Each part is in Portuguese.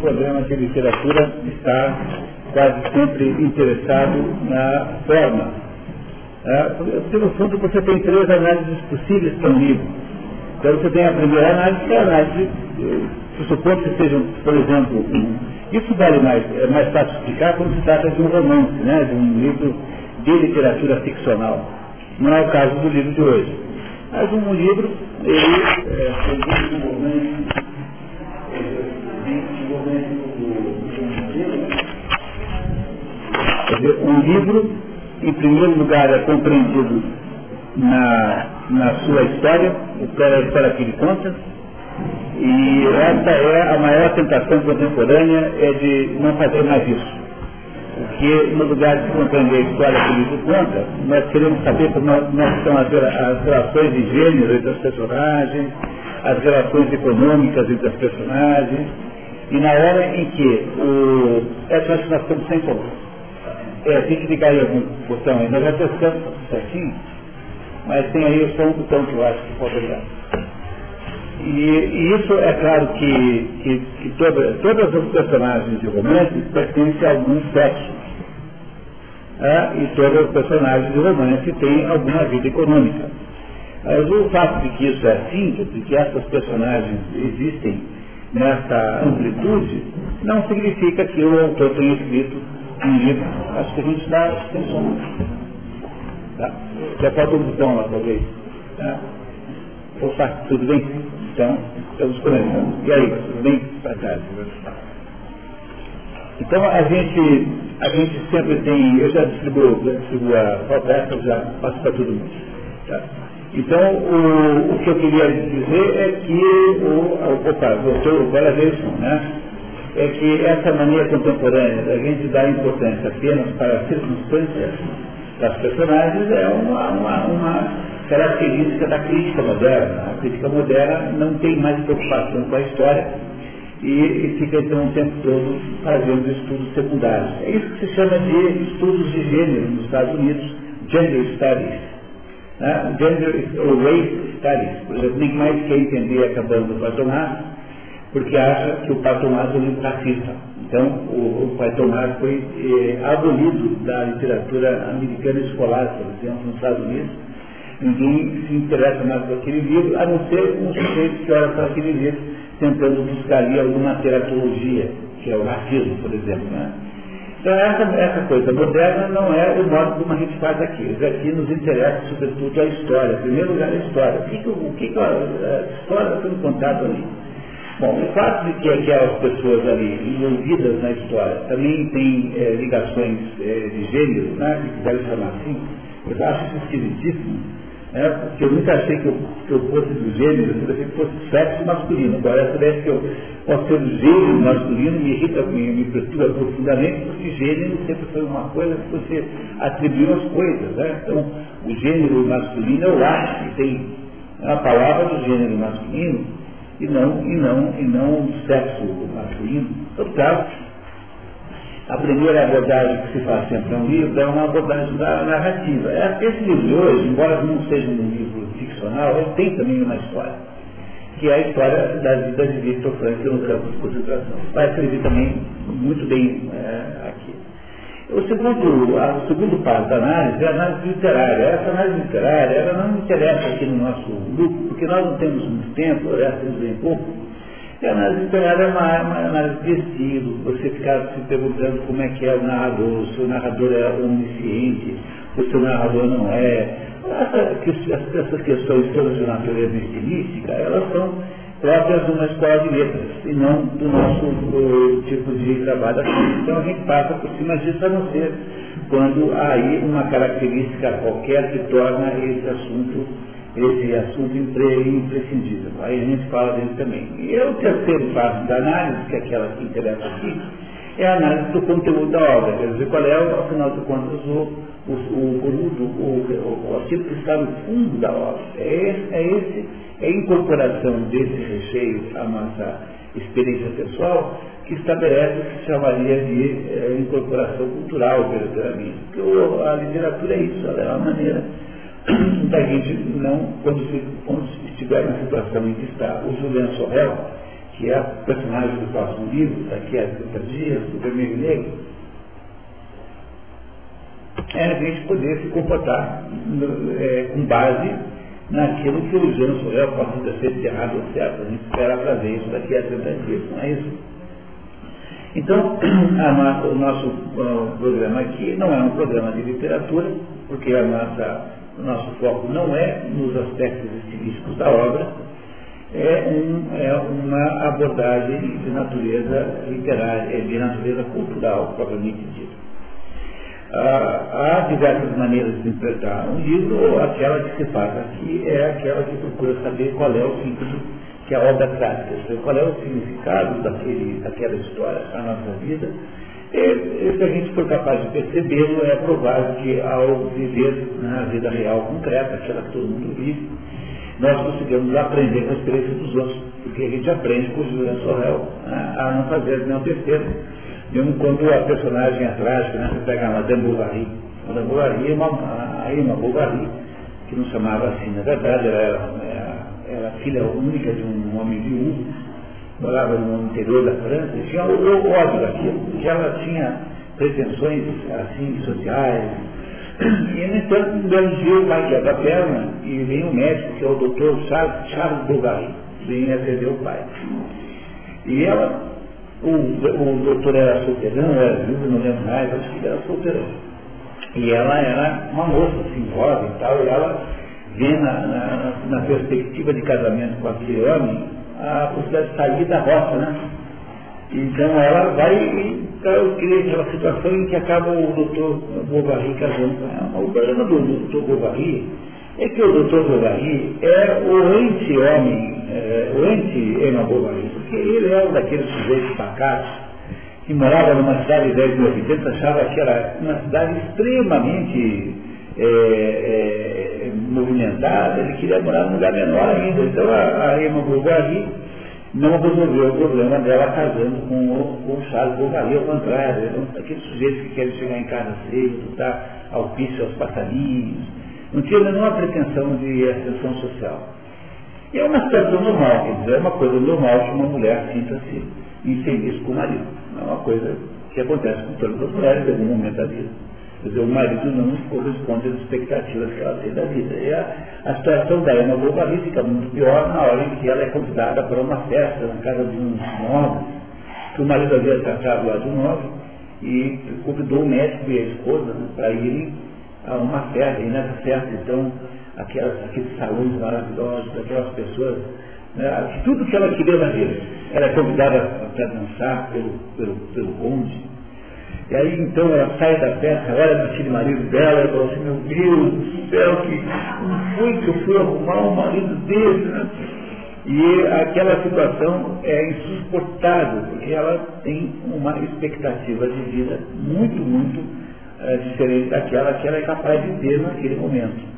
programa de literatura está quase sempre interessado na forma. É, no fundo, você tem três análises possíveis para um livro. Então, você tem a primeira análise, que é a análise, supondo que seja, por exemplo, isso vale mais, é mais fácil explicar quando se trata de um romance, né, de um livro de literatura ficcional. Não é o caso do livro de hoje. Mas um livro, ele é, desenvolvimento, um livro, em primeiro lugar, é compreendido na, na sua história, a história que ele conta, e essa é a maior tentação contemporânea, é de não fazer mais isso. Porque, no lugar de compreender a história que ele conta, nós queremos saber como são as, as relações de gênero entre as personagens, as relações econômicas entre as personagens, e na hora em que o, essa estamos sem como. É, tem que ligar aí algum botão aí. Nós já testamos certinho, mas tem aí só um botão que eu acho que pode ligar. E, e, isso é claro que, que, que toda, todas as personagens de romance pertencem a algum sexo. É, e todas as personagens de romance têm alguma vida econômica. Mas o fato de que isso é assim, de que essas personagens existem nessa amplitude, não significa que o autor tenha escrito um livro. Acho que a gente dá atenção. Tá? Já pode um botão lá, talvez. Tá? Opa, tudo bem? Então, estamos começando. E aí, tudo bem? Para trás. Então, a gente, a gente sempre tem, eu já distribuo, já distribuo a palestra, já passo para todo mundo. Tá? Então, o, o, que eu queria dizer é que o, opa, voltou agora vez, né? É que essa mania contemporânea da gente dar importância apenas para as circunstâncias das personagens é uma, uma, uma característica da crítica moderna. A crítica moderna não tem mais preocupação com a história e, e fica então o tempo todo fazendo estudos secundários. É isso que se chama de estudos de gênero nos Estados Unidos, gender studies. Né? Gender ou race studies. Por exemplo, ninguém mais quer entender acabando do Patomar, porque acha que o Patomar é um livro racista. Então, o, o Patomar foi eh, abolido da literatura americana escolar, por exemplo, nos Estados Unidos, Ninguém se interessa mais por aquele livro, a não ser um sujeito que olha para aquele livro tentando buscar ali alguma teratologia, que é o racismo, por exemplo. Né? Então essa, essa coisa moderna não é o modo como a gente faz aqui. Aqui nos interessa sobretudo a história. Em primeiro lugar a história. O que, que, o que, que a, a história está sendo contada ali? Bom, o fato de que aquelas pessoas ali envolvidas na história também têm é, ligações é, de gênero, né, se quiser chamar assim, eu acho isso esquisitíssimo é, porque eu nunca achei que eu, que eu fosse do gênero, eu achei que fosse sexo masculino. Agora, essa ideia que eu posso ser do gênero masculino me irrita, me, me perturba profundamente, porque gênero sempre foi uma coisa que você atribuiu às coisas. Né? Então, o gênero masculino eu acho que tem a palavra do gênero masculino e não, e não, e não do sexo masculino. Então, caso, a primeira abordagem que se faz sempre um livro é uma abordagem da narrativa. É, esse livro de hoje, embora não seja um livro ficcional, ele tem também uma história, que é a história da vida de Victor Frankl no campo de concentração. Vai servir também muito bem é, aqui. O segundo, a, o segundo passo da análise é a análise literária. Essa análise literária ela não interessa aqui no nosso grupo, porque nós não temos muito tempo, aliás, temos bem pouco, e a análise literária é uma, uma análise de estilo, você ficar se perguntando como é que é o narrador, se o narrador é onisciente, se o narrador não é. Essa, essas questões todas de natureza estilística, elas são próprias de uma escola de letras, e não do nosso do tipo de trabalho aqui. Então a gente passa por cima disso, a não ser quando há aí uma característica qualquer que torna esse assunto esse assunto imprescindível. Aí a gente fala dele também. E o terceiro passo da análise, que é aquela que interessa aqui, é a análise do conteúdo da obra, quer dizer, qual é, afinal de contas, o, o, o, o, aquilo que está no fundo da obra. É é, esse, é a incorporação desse recheio à nossa experiência pessoal que estabelece o que se chamaria de é, incorporação cultural, verdadeiramente. Porque a literatura é isso, ela é uma maneira da gente não, quando, se, quando estiver na situação em que está o Julian Sorrel, que é a personagem do próximo livro, daqui a 30 dias, do Vermelho Negro, é a gente poder se comportar é, com base naquilo que o Jean Sorel pode ter feito errado ou certo. A gente espera fazer isso daqui a 30 dias, não é isso? Então, nossa, o nosso uh, programa aqui não é um programa de literatura, porque a nossa, o nosso foco não é nos aspectos estilísticos da obra, é, um, é uma abordagem de natureza literária, de natureza cultural, propriamente dita. Ah, há diversas maneiras de interpretar um livro, aquela que se faz aqui é aquela que procura saber qual é o sentido que a obra traz, qual é o significado daquele, daquela história na nossa vida. Se a gente for capaz de percebê-lo, é provável que ao viver na vida real concreta, aquela que todo mundo vive, nós conseguimos aprender com a experiência dos outros, porque a gente aprende com o Julian Sorrel né, a não fazer nenhum besteira mesmo quando a personagem é trágica, né? Você pega a Madame Bovary. Madame Bovary é uma, aí uma Bovary, que não chamava assim, na verdade ela era, era, era filha única de um homem viúvo, morava no interior da França, tinha o, o ódio daquilo, que ela tinha pretensões assim, sociais. E, no entanto, um belo dia o pai quebra a perna e vem um médico, que é o doutor Charles, Charles Bovary, vem atender o pai. E ela o, o doutor era solteirão, era viúvo, não lembro mais, acho que era solteirão. E ela era uma moça, assim, jovem e tal, e ela vê na, na, na, perspectiva de casamento com aquele homem a possibilidade de sair da roça, né? Então ela vai e então, cria aquela situação em que acaba o doutor Bovary casando com ela. O problema do doutor Bovary é que o doutor Bovary é o anti-homem, é, o anti-Emma Bovary, porque ele é um daqueles sujeitos pacatos que morava numa cidade de 10 mil achava que era uma cidade extremamente é, é, movimentada, ele queria morar num lugar menor ainda. Então a, a Emma Bovary não resolveu o problema dela casando com o, com o Charles Bovary, ao contrário, é aqueles sujeitos que querem chegar em casa cedo, dar alpício aos passarinhos, não tinha nenhuma pretensão de ascensão social. E é uma situação normal, quer dizer, é uma coisa normal que uma mulher sinta-se infeliz com o marido. É uma coisa que acontece com todas as mulheres em algum momento da vida. Quer dizer, o marido não corresponde às expectativas que ela tem da vida. E a, a situação da Emma Bovary fica muito pior na hora em que ela é convidada para uma festa na casa de um nobre, que o marido havia tratado lá de um nobre, e convidou o médico e a esposa né, para irem a uma festa, e nessa festa, então, aquelas, aqueles salões maravilhosos, aquelas pessoas, né, tudo que ela queria na vida. Ela é convidada para dançar pelo, pelo, pelo bonde. E aí, então, ela sai da festa, olha para aquele marido dela e fala assim, meu Deus do céu, que não foi que eu fui arrumar um marido desse, né? E aquela situação é insuportável, porque ela tem uma expectativa de vida muito, muito é, diferente daquela que ela é capaz de ter naquele momento.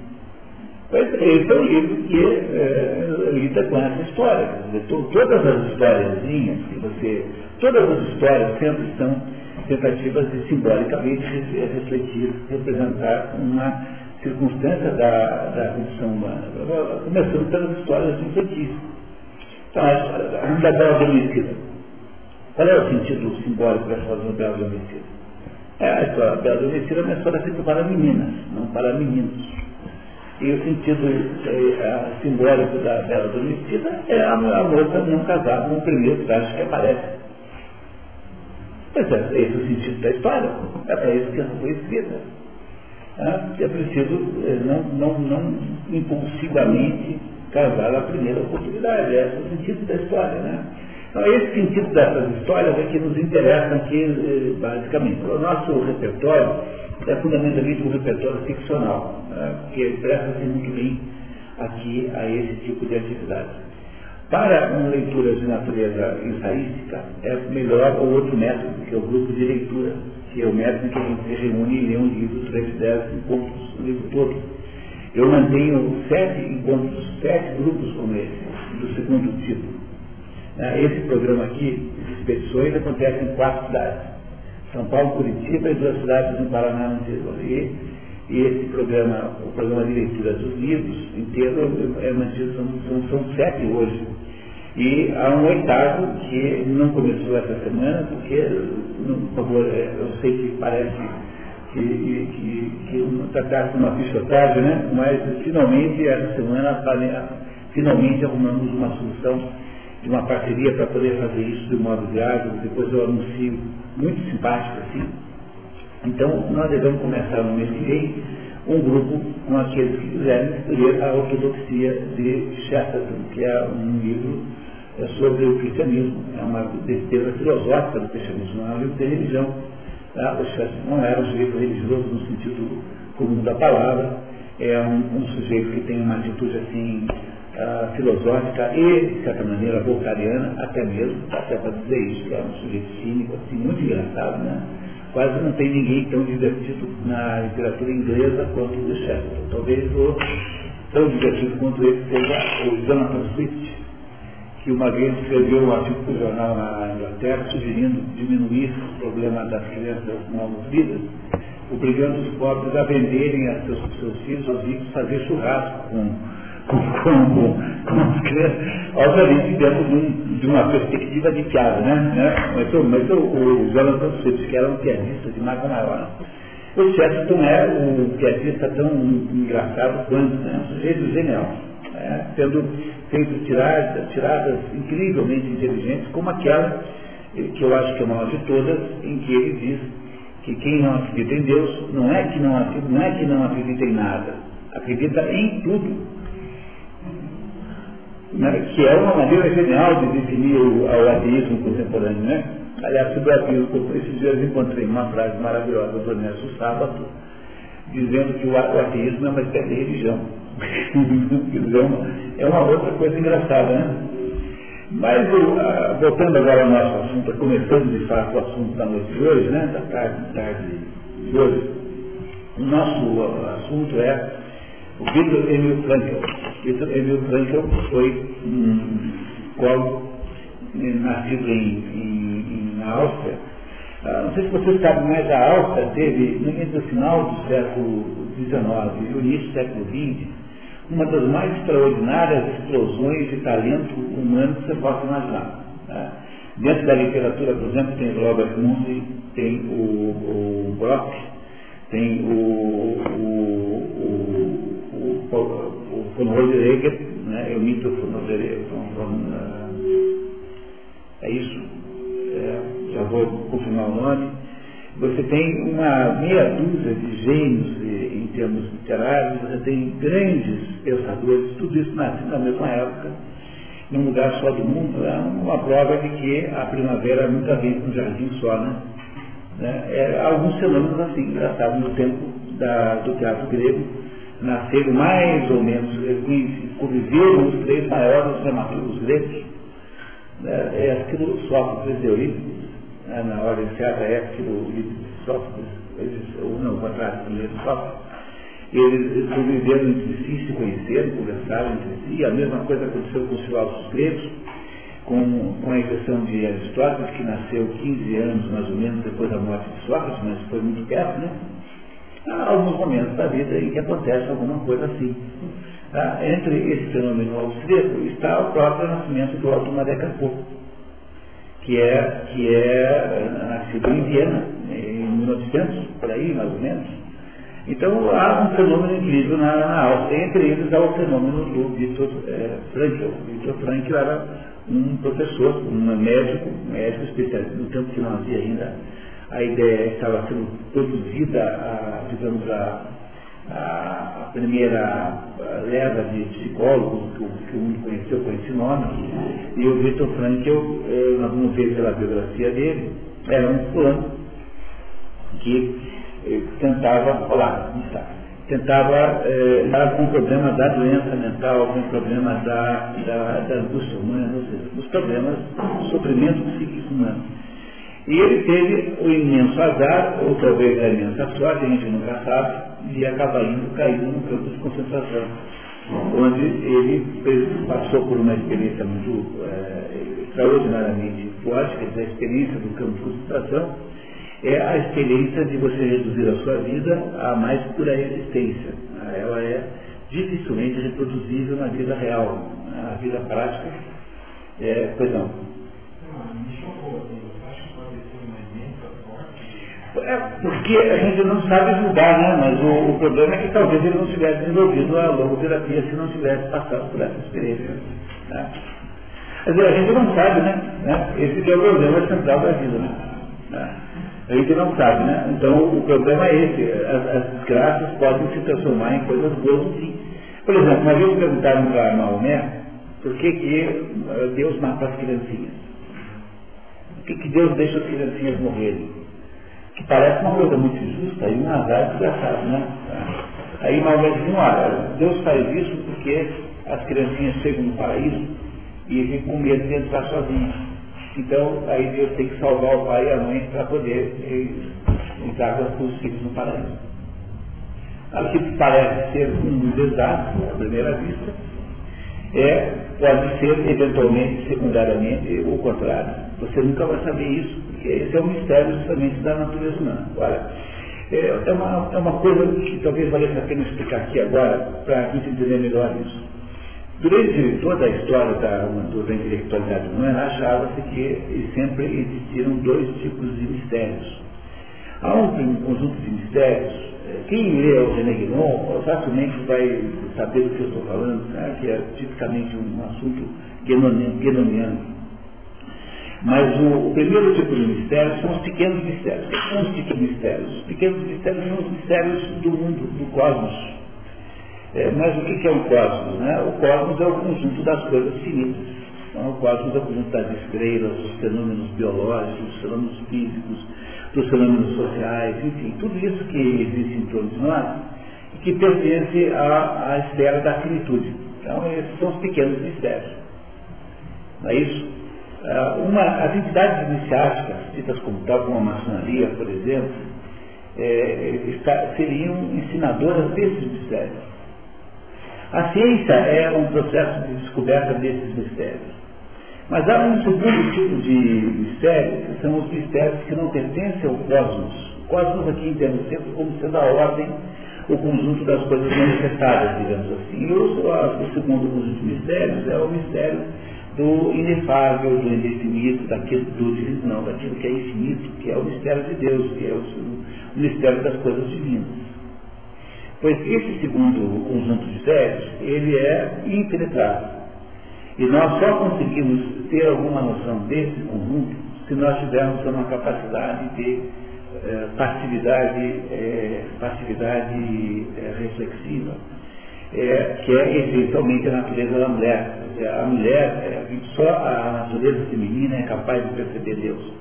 Pois esse é um livro que é, lida com essa história. Todas as historiazinhas que você. Todas as histórias sempre são tentativas de simbolicamente refletir, representar uma circunstância da, da condição humana. Começando pelas histórias infantis. Então, a Bela Adormecida. Qual é o sentido simbólico da história da Bela Adormecida? É, a história da adolescência é uma história feita para meninas, não para meninos. E o sentido é, simbólico da Bela Adormecida é a, a moça não casar com o primeiro traje que aparece. Pois é, esse é o sentido da história. É para isso que ela foi escrita. É, é preciso é, não, não, não impulsivamente casar a primeira oportunidade. Esse é o sentido da história. Né? Então, esse sentido dessas histórias é que nos interessa aqui, eh, basicamente. O nosso repertório é fundamentalmente um repertório ficcional, né, que presta-se muito bem aqui a esse tipo de atividade. Para uma leitura de natureza ensaística, é melhor o outro método, que é o grupo de leitura, que é o método em que a gente se reúne e lê um livro durante dez encontros, o livro todo. Eu mantenho sete encontros, sete grupos como esse, do segundo tipo. Né, esse programa aqui, de expedições, acontece em quatro cidades. São Paulo, Curitiba e duas cidades no Paraná, no interior. E, esse programa, o programa de leitura dos livros inteiro é mantido, são, são, são sete hoje. E há um oitavo que não começou essa semana, porque, por favor, é, eu sei que parece que, que, que com uma pichotagem, né? mas finalmente essa semana finalmente arrumamos uma solução de uma parceria para poder fazer isso de modo viável, depois eu anuncio muito simpático assim. Então nós devemos começar no mês que vem um grupo com aqueles que quiserem ler a ortodoxia de Chesterton, que é um livro é sobre o cristianismo, é uma defesa filosófica do cristianismo, não é um livro de religião. Tá? O Chesterton não era um sujeito religioso no sentido comum da palavra, é um, um sujeito que tem uma atitude assim uh, filosófica e, de certa maneira, voltariana, até mesmo, até para dizer isso, que é um sujeito cínico, assim, muito engraçado, né? Quase não tem ninguém tão divertido na literatura inglesa quanto o Chesterton. Talvez o tão divertido quanto ele seja o Jonathan Swift, que uma vez escreveu um artigo para o jornal na Inglaterra sugerindo diminuir o problema das crianças não vidas, obrigando os pobres a venderem a seus, seus filhos aos ricos fazer churrasco com, com, com, com as crianças, obviamente dentro de, um, de, uma perspectiva de piada, né? né? Mas, mas o, o Jonathan Swift, que era um pianista de marca maior, o Chesterton é um pianista tão engraçado quanto, né? um sujeito genial, né? tendo feito tiradas, tiradas incrivelmente inteligentes, como aquela que eu acho que é a maior de todas, em que ele diz que quem não acredita em Deus não é que não, não, é que não acredita em nada, acredita em tudo. Né? Que é uma maneira genial de definir o, o ateísmo contemporâneo. Né? Aliás, sobre o ateísmo, esses dias encontrei uma frase maravilhosa do Ernesto Sábato, dizendo que o ateísmo é uma espécie de religião. é uma outra coisa engraçada, né? Mas, voltando agora ao nosso assunto, começando de fato o assunto da noite de hoje, né? Da tarde, tarde de hoje, o nosso assunto é o Victor Emil Frankl. Victor Emil Frankl foi um qual, nascido em, em, na Áustria. Ah, não sei se vocês sabem, mas a Áustria teve, no final do século XIX e o início do século XX, uma das mais extraordinárias explosões de talento humano que você possa imaginar. Tá? Dentro da literatura, por exemplo, tem Robert Mundi, tem o, o Brock, tem o, o, o, o, o von Rodereger, né? eu mito von Rodereger, é isso, é, já vou confirmar o nome. Você tem uma meia dúzia de gênios em termos literários, você tem grandes pensadores, tudo isso nasce na mesma época, num lugar só do mundo, é uma prova de que a primavera nunca vem com um jardim só, né? né? É, alguns fenômenos assim, engraçados no tempo da, do teatro grego, nasceram mais ou menos, conviveram os três maiores dramaturgos gregos, né? é aquilo Sófocles e Eurípides, né? na ordem certa é aquilo Sófocles, ou não, o contrário, o Sófocles, eles conviveram entre si, se conheceram, conversaram entre si. A mesma coisa aconteceu com os filósofos gregos, com, com a exceção de Aristóteles, que nasceu 15 anos mais ou menos depois da morte de Sócrates, mas foi muito perto, né? Há alguns momentos da vida em que acontece alguma coisa assim. Tá? Entre esse fenômeno austríaco está o próprio nascimento do Otto Maria que é, que é nascido em Viena, em 1900, por aí mais ou menos, então há um fenômeno incrível na, na Áustria. Entre eles há o fenômeno do Victor é, Frankl. Victor Frankl era um professor, um médico, médico especialista, no tempo que não havia ainda a ideia estava sendo produzida, a, digamos, a, a, primeira leva de psicólogos que que o mundo conheceu com esse nome, e o Victor Frankl, eh, nós vamos ver pela biografia dele, era um fulano que tentava, olá, está, tentava é, com problema da doença mental, com problema da, da, da angústia humana, ou seja, dos problemas, sofrimento psíquico humano. E ele teve o imenso azar, ou talvez a imensa sorte, a gente nunca sabe, de acabar indo, caindo no campo de concentração, onde ele passou por uma experiência muito é, extraordinariamente forte, quer dizer, a experiência do campo de concentração, é a experiência de você reduzir a sua vida à mais pura existência. Ela é dificilmente reproduzível na vida real. A vida prática É, pois não. É porque a gente não sabe julgar, né? Mas o, o, problema é que talvez ele não tivesse desenvolvido a logoterapia se não tivesse passado por essa experiência. Né? Quer dizer, a gente não sabe, né? né? Esse é o problema central da vida, né? né? A gente não sabe, né? Então o problema é esse. As, as desgraças podem se transformar em coisas boas sim. Por exemplo, uma vez perguntaram para Maomé por que, que eh, Deus mata as criancinhas. Por que, que Deus deixa as criancinhas morrerem? Que parece uma coisa muito injusta e um azar desgraçado, né? Aí Maomé disse, olha, Deus faz isso porque as criancinhas chegam no paraíso e ficam com medo de entrar sozinhas. Então, aí Deus tem que salvar o pai e a mãe para poder eh, entrar com os filhos no paraíso. Aqui parece ser um desastre, à primeira vista, é, pode ser, eventualmente, secundariamente, o contrário. Você nunca vai saber isso, porque esse é um mistério justamente da natureza humana. Agora, é, é, uma, é uma coisa que talvez valesse a pena explicar aqui agora, para a gente entender melhor isso. Durante toda a história da, da intelectualidade humana, achava-se que sempre existiram dois tipos de mistérios. Há um conjunto de mistérios, quem lê o René Guénon facilmente vai saber do que eu estou falando, né, que é tipicamente um assunto guénoniano. Mas o, o, primeiro tipo de mistério são os pequenos mistérios. O que são os pequenos mistérios? Os pequenos mistérios são os mistérios do mundo, do cosmos. É, mas o que é o cosmos? Né? O cosmos é o conjunto das coisas finitas. Então, o cosmos é o conjunto das estrelas, dos fenômenos biológicos, dos fenômenos físicos, dos fenômenos sociais, enfim, tudo isso que existe em torno de nós e que pertence à, à esfera da finitude. Então, esses são os pequenos mistérios. Não é isso? Ah, uma, as entidades iniciáticas, ditas como tal, como a maçonaria, por exemplo, é, está, seriam ensinadoras desses mistérios. A ciência é um processo de descoberta desses mistérios. Mas há um segundo tipo de mistério, que são os mistérios que não pertencem ao cosmos. O cosmos aqui entende sempre como sendo a ordem, o conjunto das coisas manifestadas, digamos assim. E o, o segundo conjunto de mistérios é o mistério do inefável, do indefinido, daquilo, do divino, não, daquilo que é infinito, que é o mistério de Deus, que é o, o mistério das coisas divinas. Pois esse segundo conjunto de mistérios, ele é impenetrável. E nós só conseguimos ter alguma noção desse conjunto se nós tivermos uma capacidade de eh, passividade, eh, passividade eh, reflexiva, que é essencialmente a natureza da mulher. A mulher, só a natureza feminina é capaz de perceber Deus.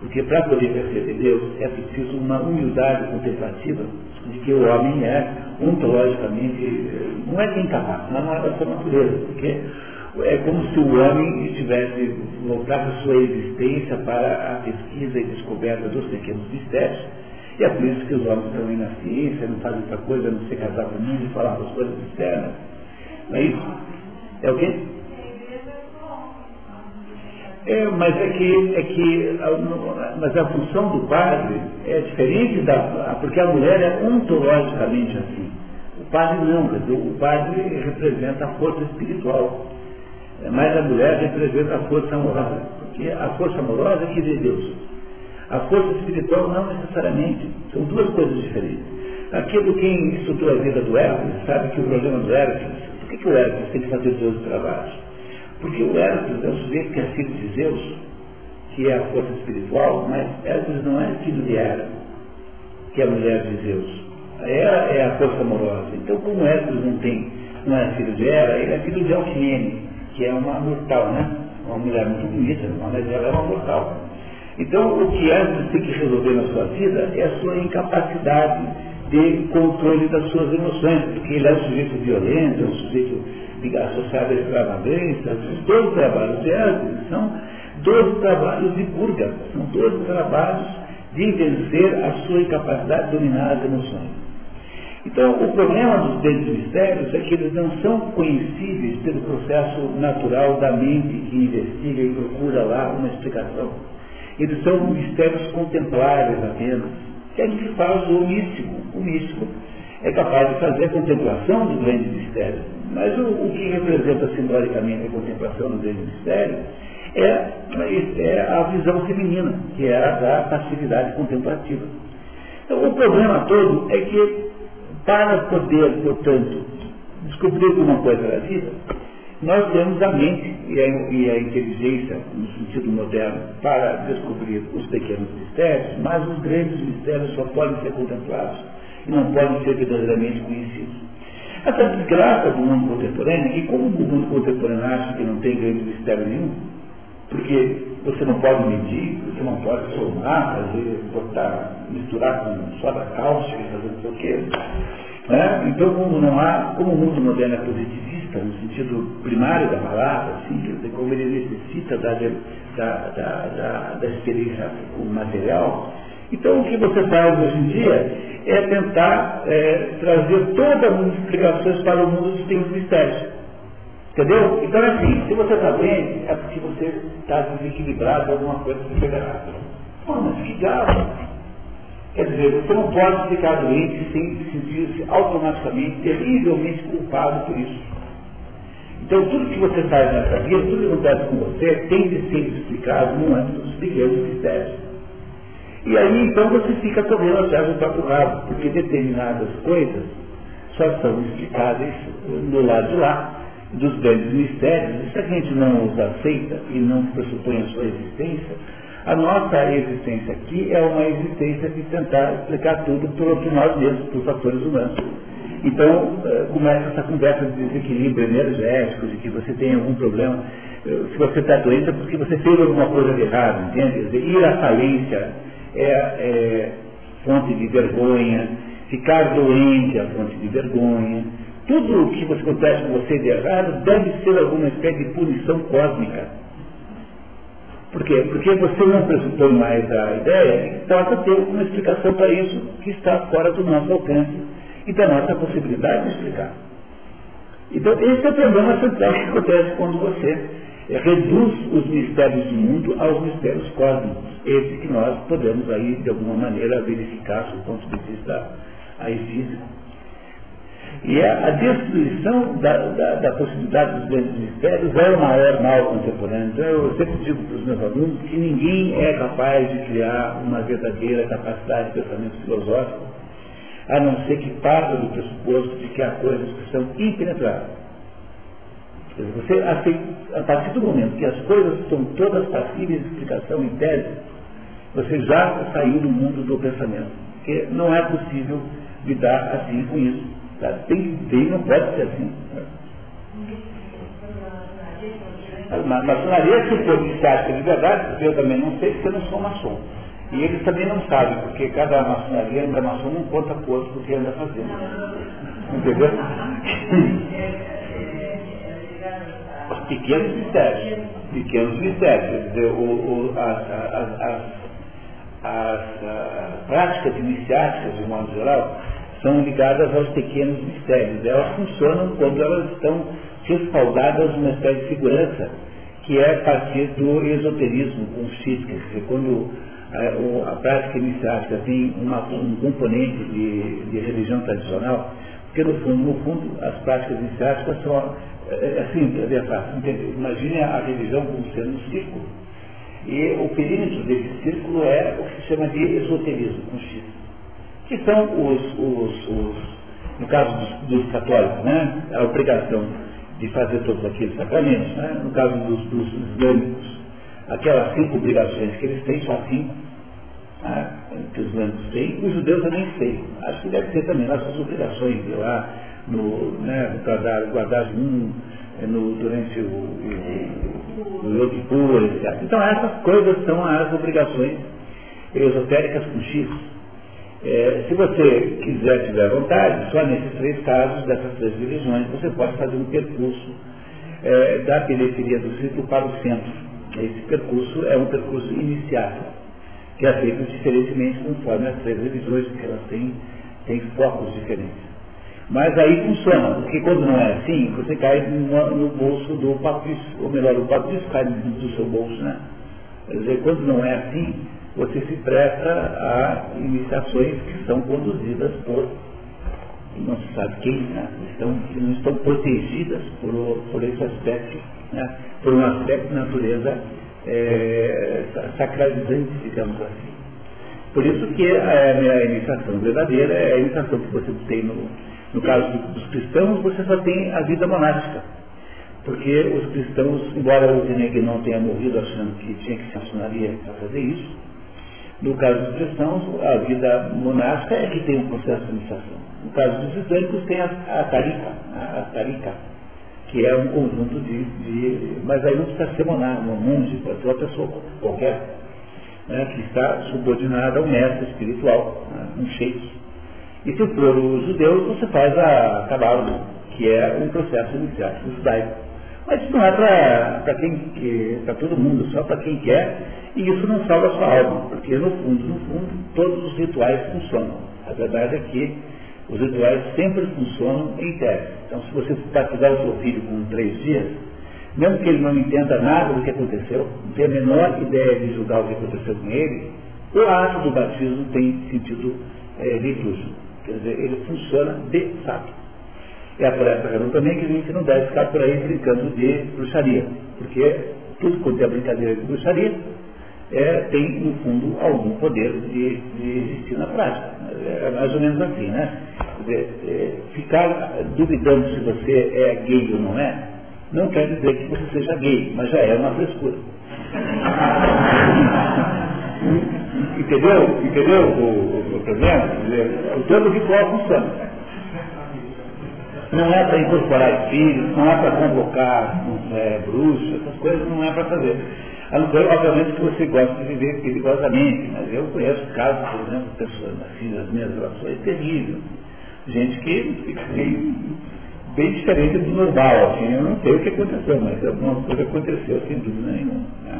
Porque para poder perceber Deus é preciso uma humildade contemplativa de que o homem é ontologicamente, não é quem capaz, não é da sua natureza, porque é como se o homem estivesse voltado a sua existência para a pesquisa e descoberta dos pequenos mistérios. E é por isso que os homens estão na ciência, não fazem outra coisa a não ser casar com o e falar das coisas externas. Não é isso? É o quê? É, mas é que, é que mas a função do padre é diferente da. Porque a mulher é ontologicamente assim. O padre não, o padre representa a força espiritual. Mas a mulher representa a força amorosa, porque a força amorosa é que vê Deus. A força espiritual não necessariamente. São duas coisas diferentes. Aquilo quem estudou a vida do Hércules sabe que o problema do Hércules, por que, que o Hércules tem que fazer 12 trabalhos? Porque o Hércules é o sujeito que é filho de Zeus, que é a força espiritual, mas Hércules não é filho de Hera, que é a mulher de Zeus. A Hera é a força amorosa. Então, como Hércules não tem, não é filho de Hera, ele é filho de Alquimene que é uma mortal, né? Uma mulher muito bonita, mas ela é uma mortal. Então, o que Hércules tem que resolver na sua vida é a sua incapacidade de controle das suas emoções, porque ele é um sujeito violento, é um sujeito associado à extravagância. Os dois trabalhos de Hércules são dois trabalhos de purga, são dois trabalhos de vencer a sua incapacidade de dominar as emoções. Então, o problema dos grandes mistérios é que eles não são conhecíveis pelo processo natural da mente que investiga e procura lá uma explicação. Eles são mistérios contemplares apenas. Que é que faz o místico. O místico é capaz de fazer a contemplação dos grandes mistérios. Mas o, o que representa simbolicamente a contemplação do grande mistério é, é a visão feminina, que é a da passividade contemplativa. Então, o problema todo é que, para poder, portanto, descobrir alguma coisa da vida, nós temos a mente e a, e a, inteligência, no sentido moderno, para descobrir os pequenos mistérios, mas os grandes mistérios só podem ser contemplados e não podem ser verdadeiramente conhecidos. Essa desgraça do mundo contemporâneo, e como o mundo contemporâneo acha que não tem grande mistério nenhum, porque você não pode medir, não pode somar, fazer, botar, misturar com soda cáustica, fazer não sei o quê. Né? Então, como não há, como o mundo moderno é positivista, no sentido primário da palavra, assim, como ele necessita da, da, da, da, da experiência material, então o que você faz hoje em dia é tentar é, trazer todas as explicações para o mundo dos tempos mistérios. Entendeu? Então, assim, se você está doente, é porque você está desequilibrado, alguma coisa fez errado. Pô, mas que diabo? Quer dizer, você não pode ficar doente sem sentir-se automaticamente, terrivelmente culpado por isso. Então, tudo que você faz nessa vida, tudo que acontece com você, tem de ser explicado no âmbito dos pequenos mistérios. E aí, então, você fica correndo atrás do próprio rabo, porque determinadas coisas só são explicadas do lado de lá dos grandes mistérios, e se a gente não os aceita e não pressupõe a sua existência, a nossa existência aqui é uma existência de tentar explicar tudo por nós mesmos, por fatores humanos. Então, eh, começa essa conversa de desequilíbrio energético, de que você tem algum problema. Eh, se você está doente é porque você fez alguma coisa de errado, entende? Ir à falência é, é fonte de vergonha, ficar doente é fonte de vergonha, tudo o que acontece com você de errado deve ser alguma espécie de punição cósmica. Por quê? Porque você não pressupõe mais a ideia que possa ter uma explicação para isso que está fora do nosso alcance e da nossa possibilidade de explicar. Então, esse é o problema central que acontece quando você reduz os mistérios do mundo aos mistérios cósmicos, esses que nós podemos aí, de alguma maneira, verificar do ponto de vista aí físico. E a, a destruição da, da, da, possibilidade dos grandes mistérios é o maior mal contemporâneo. Então eu sempre digo para os meus alunos que ninguém é capaz de criar uma verdadeira capacidade de pensamento filosófico, a não ser que parta do pressuposto de que há coisas que são impenetráveis. Você a partir do momento que as coisas estão todas passíveis de explicação em tese, você já saiu do mundo do pensamento. Porque não é possível lidar assim com isso. Tá? Tem ter, não pode ser assim. A maçonaria, se for de de verdade, eu também não sei, porque eu não sou maçom. E eles também não sabem, porque cada maçonaria, cada maçom não conta com outro do que anda fazendo. Entendeu? Os pequenos mistérios. Pequenos mistérios. Dizer, o, o, as, as, as, as, práticas iniciáticas, de modo geral, são ligadas aos pequenos mistérios. Elas funcionam quando elas estão respaldadas numa espécie de segurança, que é a partir do esoterismo com quer dizer, quando a, a prática iniciática tem uma, um componente de, de, religião tradicional, porque no fundo, no fundo as práticas iniciáticas são é, é assim, é entender. Imagine a religião como sendo um círculo. E o perímetro desse círculo é o que se chama de esoterismo, com X que são os, os, os no caso dos, dos, católicos, né, a obrigação de fazer todos aqueles sacramentos, né, no caso dos, dos islâmicos, aquelas cinco obrigações que eles têm, só cinco, né, que os islâmicos têm, os judeus também têm. Acho que deve ter também as suas obrigações de lá, no, né, guardar, guardar um, eh, no, durante o, o, o Yom Kippur, etc. Então essas coisas são as obrigações esotéricas com X. É, se você quiser, tiver vontade, só nesses três casos, dessas três divisões, você pode fazer um percurso é, da periferia do círculo para o centro. Esse percurso é um percurso iniciático, que é feito diferentemente conforme as três divisões, porque elas têm, têm focos diferentes. Mas aí funciona, porque quando não é assim, você cai no, no bolso do patrício, ou melhor, o patrício cai do seu bolso, né? Quer dizer, quando não é assim, você se presta a iniciações que são conduzidas por não se sabe quem, né? estão, não estão protegidas por, por esse aspecto, né? por um aspecto de natureza é, sacralizante, digamos assim. Por isso que a, a iniciação verdadeira é a iniciação que você tem no, no caso dos cristãos, você só tem a vida monástica. Porque os cristãos, embora o Zeneg não tenha morrido achando que tinha que se maçonaria para fazer isso, no caso dos cristãos, a vida monástica é que tem um processo de iniciação. No caso dos islâmicos, tem a, a a, a que é um conjunto de, de, Mas aí não precisa ser monarca, um monge, pode ser uma pessoa qualquer, né, que está subordinada ao mestre espiritual, né, um sheik. E se for os judeus, você faz a cabala, que é um processo iniciático judaico. Mas isso não é para quem para todo mundo, só para quem quer, e isso não salva a sua alma, porque no fundo, no fundo, todos os rituais funcionam. A verdade é que os rituais sempre funcionam em tese. Então, se você batizar o seu filho com três dias, mesmo que ele não entenda nada do que aconteceu, não tenha a menor ideia de julgar o que aconteceu com ele, o ato do batismo tem sentido é, litúrgico. Quer dizer, ele funciona de fato. É por essa razão também que a gente não deve ficar por aí brincando de bruxaria, porque tudo quanto é brincadeira de bruxaria é, tem, no fundo, algum poder de, de existir na prática. É mais ou menos assim, né? Dizer, é, ficar duvidando se você é gay ou não é, não quer dizer que você seja gay, mas já é uma frescura. Entendeu? Entendeu o, o, o problema? O todo ritual funciona. Não é para incorporar espíritos, não é para convocar é, bruxas, essas coisas não é para fazer. A não ser, obviamente, que você gosta de viver perigosamente, mas eu conheço casos, por exemplo, pessoas assim, nas minhas relações, terríveis. Gente que fica bem, bem diferente do normal, assim, eu não sei o que aconteceu, mas alguma coisa aconteceu, sem dúvida nenhuma. Né?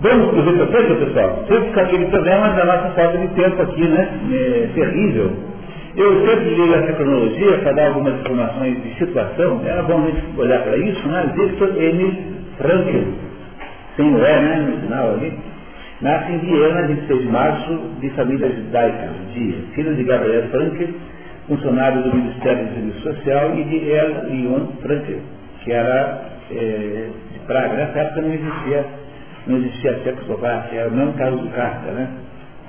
Vamos para o frente, pessoal. Sempre com aquele problema da nossa falta de tempo aqui, né? É terrível. Eu sempre ligo essa cronologia para dar algumas informações de situação. Era bom a gente olhar para isso, né? Victor N. Frankl, sem o E, né? No final ali. Nasce em Viena, 26 de março, de família judaica, de filho de Gabriel Frankl, funcionário do Ministério de Serviço Social, e de El Leon que era é, de Praga. Nessa época não existia não existia a Tchecoslováquia, era o mesmo caso do Kafka, né?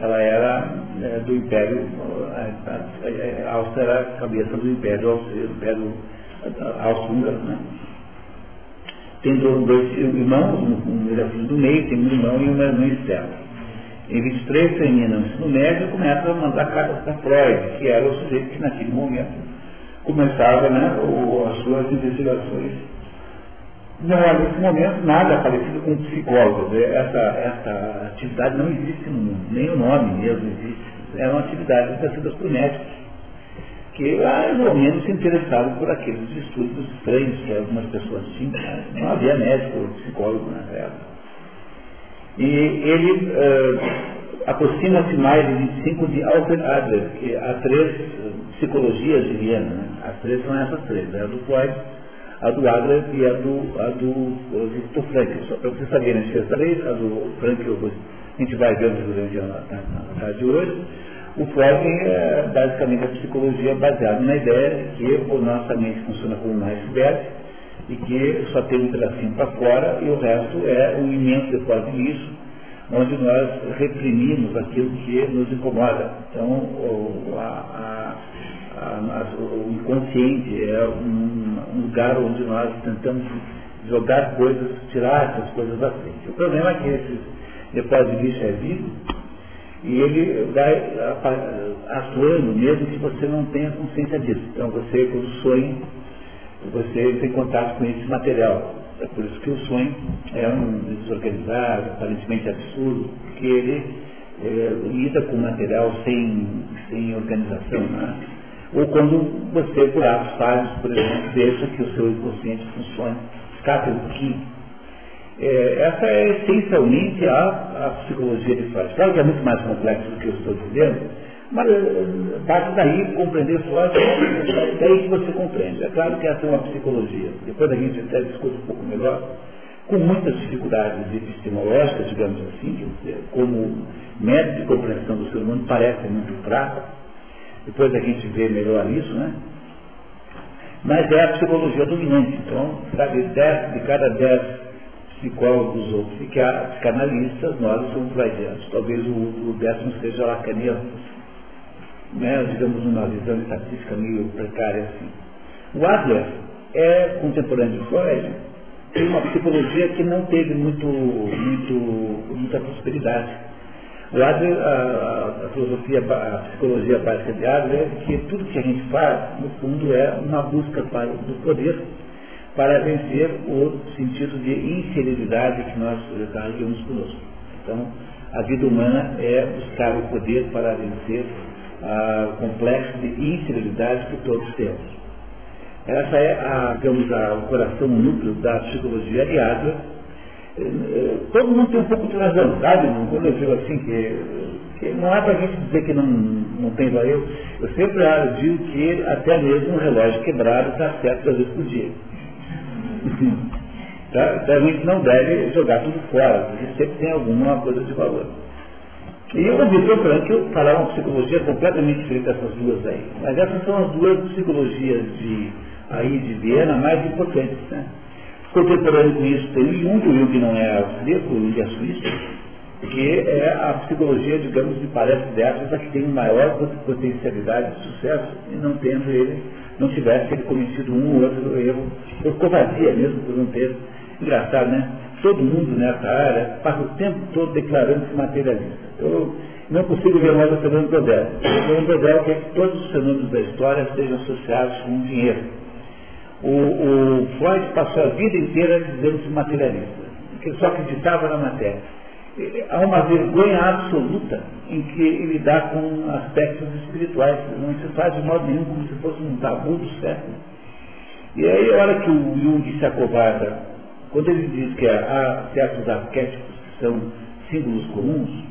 Ela era é, do Império, a, a, a, Áustria era a cabeça do Império Austríaco, Império Austro-Húngaro, né? Tem dois irmãos, um, é filho do meio, tem um irmão e uma irmã externa. Em 23 termina o ensino médio e começa a mandar cartas para Freud, que era o sujeito que naquele momento começava né, o, as suas investigações não há nesse momento nada parecido com psicólogo. Essa, essa atividade não existe no mundo, nem o nome mesmo existe. É uma atividade exercida por médicos, que mais ou menos se interessavam por aqueles estudos estranhos que algumas pessoas tinham. Não havia médico ou psicólogo na época. E ele uh, aproxima-se mais de 25 de Alfred Adler, que há três psicologias de Viena. Né? As três são essas três, né? a do Freud, a do Adler e a do, a do Victor Frankl. Só para vocês saberem, a gente fez três, a do Frankl a gente vai vendo durante a, tarde de hoje. O Freud é basicamente a psicologia baseada na ideia que a nossa mente funciona como um iceberg e que só tem um pedacinho para fora e o resto é um imenso depósito de onde nós reprimimos aquilo que nos incomoda. Então, a, a, o inconsciente é um, lugar onde nós tentamos jogar coisas, tirar essas coisas da frente. O problema é que esse depósito de lixo é vivo e ele vai atuando mesmo que você não tenha consciência disso. Então você, quando sonha, você tem contato com esse material. É por isso que o sonho é um desorganizado, aparentemente absurdo, porque ele é, lida com material sem, sem organização. Né? Ou quando você, por atos falhos, por exemplo, deixa que o seu inconsciente funcione, escape um pouquinho. É, essa é essencialmente a, a psicologia de Freud. Claro que é muito mais complexo do que eu estou dizendo, mas parte daí compreender Freud, é daí que você compreende. É claro que essa é uma psicologia. Depois a gente até discute um pouco melhor, com muitas dificuldades epistemológicas, digamos assim, como método de compreensão do ser humano parece muito fraco, depois a gente vê melhor isso, né? Mas é a psicologia dominante. Então, sabe, dez, de cada dez psicólogos ou psicanalistas, nós somos freudianos. Talvez o, o décimo seja lacaniano. Né? Digamos, uma visão estatística meio precária assim. O Adler é contemporâneo de Freud, tem uma psicologia que não teve muito, muito, muita prosperidade. Adler, a, a, filosofia, a psicologia básica de Adler é que tudo que a gente faz, no fundo, é uma busca para, do poder para vencer o sentido de inferioridade que nós carregamos conosco. Então, a vida humana é buscar o poder para vencer o complexo de inferioridade que todos temos. Essa é, a, digamos, a, o coração, o núcleo da psicologia de Adler. É, todo mundo tem um pouco de sabe? Quando eu digo assim, que, que não é para a gente dizer que não, não tem valor. Eu sempre digo que até mesmo um relógio quebrado está certo duas vezes por dia. tá? Então a gente não deve jogar tudo fora, porque sempre tem alguma coisa de valor. E eu ouvi o Frank falar uma psicologia completamente diferente dessas duas aí. Mas essas são as duas psicologias de aí de Viena mais importantes. Né? Contemporâneo com isso tem o Jung, o Jung não é austríaco, o Jung é suíço, que é a psicologia, digamos, de palestra dessas, a que tem maior potencialidade de sucesso, e não tendo ele, não tivesse ele cometido um ou outro erro, por covardia mesmo, por não ter. Engraçado, né? Todo mundo nessa área passa o tempo todo declarando-se materialista. Eu não consigo ver mais o Fernando Brodel. O Fernando Brodel quer que todos os fenômenos da história sejam associados com dinheiro. O, o Freud passou a vida inteira dizendo-se materialista, que só acreditava na matéria. Há uma vergonha absoluta em que ele dá com aspectos espirituais, não se faz de modo nenhum como se fosse um tabu do século. E aí, a hora que o Jung se acovarda, quando ele diz que há certos arquétipos que são símbolos comuns,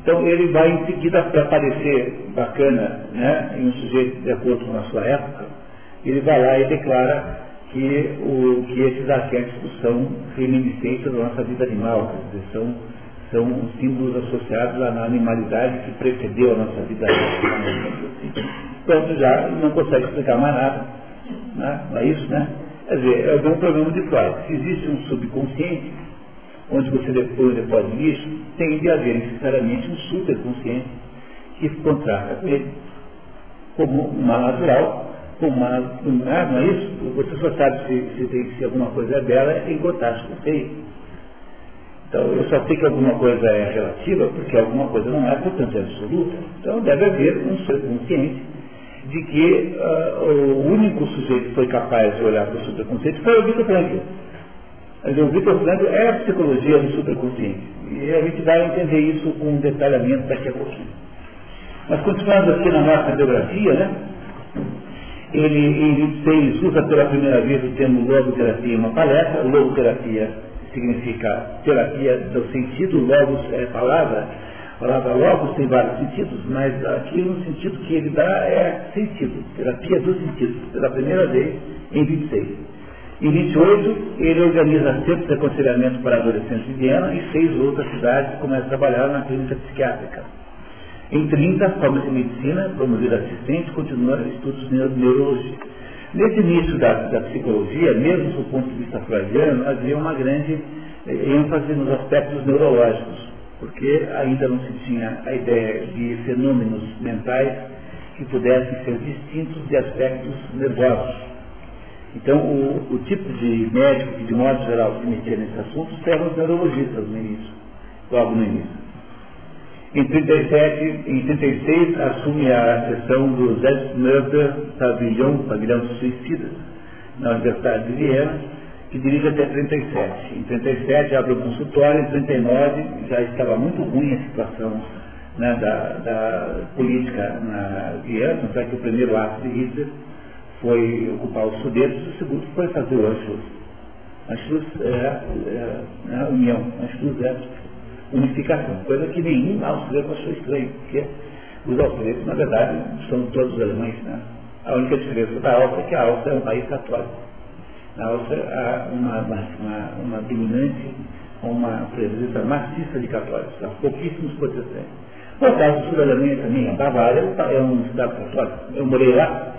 então ele vai em seguida aparecer bacana né, em um sujeito de acordo com a sua época, ele vai lá e declara que, o, que esses arquétipos são reminiscências da nossa vida animal, dizer, são, são símbolos associados à animalidade que precedeu a nossa vida animal. Pronto, já não consegue explicar mais nada. Né? Não é isso, né? Quer dizer, é o um problema de Freud. Se existe um subconsciente, onde você depois deposita lixo, tem de haver necessariamente um superconsciente que contrata com ele como uma natural fumar, fumar, não é isso? Você só sabe se, se, tem, se alguma coisa é bela em contato com você. Então, eu só sei que alguma coisa é relativa porque alguma coisa não é, portanto, é absoluta. Então, deve haver um superconsciente de que uh, o único sujeito que foi capaz de olhar para o superconsciente foi o Victor Frankl. Mas o Victor Frankl é a psicologia do superconsciente. E a gente vai entender isso com um detalhamento daqui a pouquinho. Mas continuando aqui na nossa biografia, né? Ele, em 26, usa pela primeira vez o termo logoterapia em uma palestra. Logoterapia significa terapia do sentido, logos é palavra. A palavra logos tem vários sentidos, mas aqui no sentido que ele dá é sentido, terapia do sentido, pela primeira vez em 26. Em 28, ele organiza centros de aconselhamento para adolescentes de Viena e seis outras cidades começa a trabalhar na clínica psiquiátrica. Em 30, forma de medicina, promovido assistente, continua estudos de neurologia. Nesse início da, da, psicologia, mesmo do ponto de vista freudiano, havia uma grande eh, ênfase nos aspectos neurológicos, porque ainda não se tinha a ideia de fenômenos mentais que pudessem ser distintos de aspectos nervosos. Então, o, o tipo de médico que, de modo geral, se metia nesse assunto eram os neurologistas no início, logo no início. Em 37, em 36, assume a sessão do Selbstmörder Pavilhão, Pavilhão de Suicidas, na Universidade de Viena, que dirige até 37. Em 37 abre o consultório, em 39 já estava muito ruim a situação né, da, da, política na Viena, tanto é que o primeiro ato de Hitler foi ocupar os Sudetos, o segundo foi fazer o Anschluss. Anschluss é, é, é a união, Anschluss é unificação, coisa que nenhum austríaco achou estranho, porque os austríacos, na verdade, são todos alemães. Né? A única diferença da Áustria é que a Áustria é um país católico. Na Áustria há uma, uma, uma dominante, uma presença maciça de católicos, há pouquíssimos protestantes. Por causa do sul da Alemanha também, a Bavária é uma cidade católica. Eu morei lá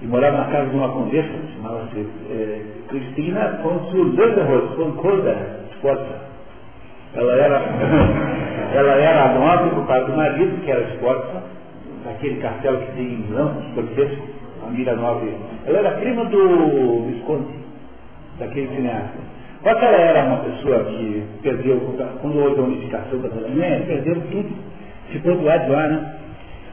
e morava na casa de uma condessa, chamava-se é, Cristina von Sulzerholz, von Kolder, Forza. Ela era, ela era a nova do pai do marido, que era esposa, daquele castelo que tem em Milão, Cortesco, família nova. Ela era prima do Visconde, daquele cineasta. Que ela era uma pessoa que perdeu, quando houve a unificação da Alemanha, perdeu tudo, ficou do lado de lá, né?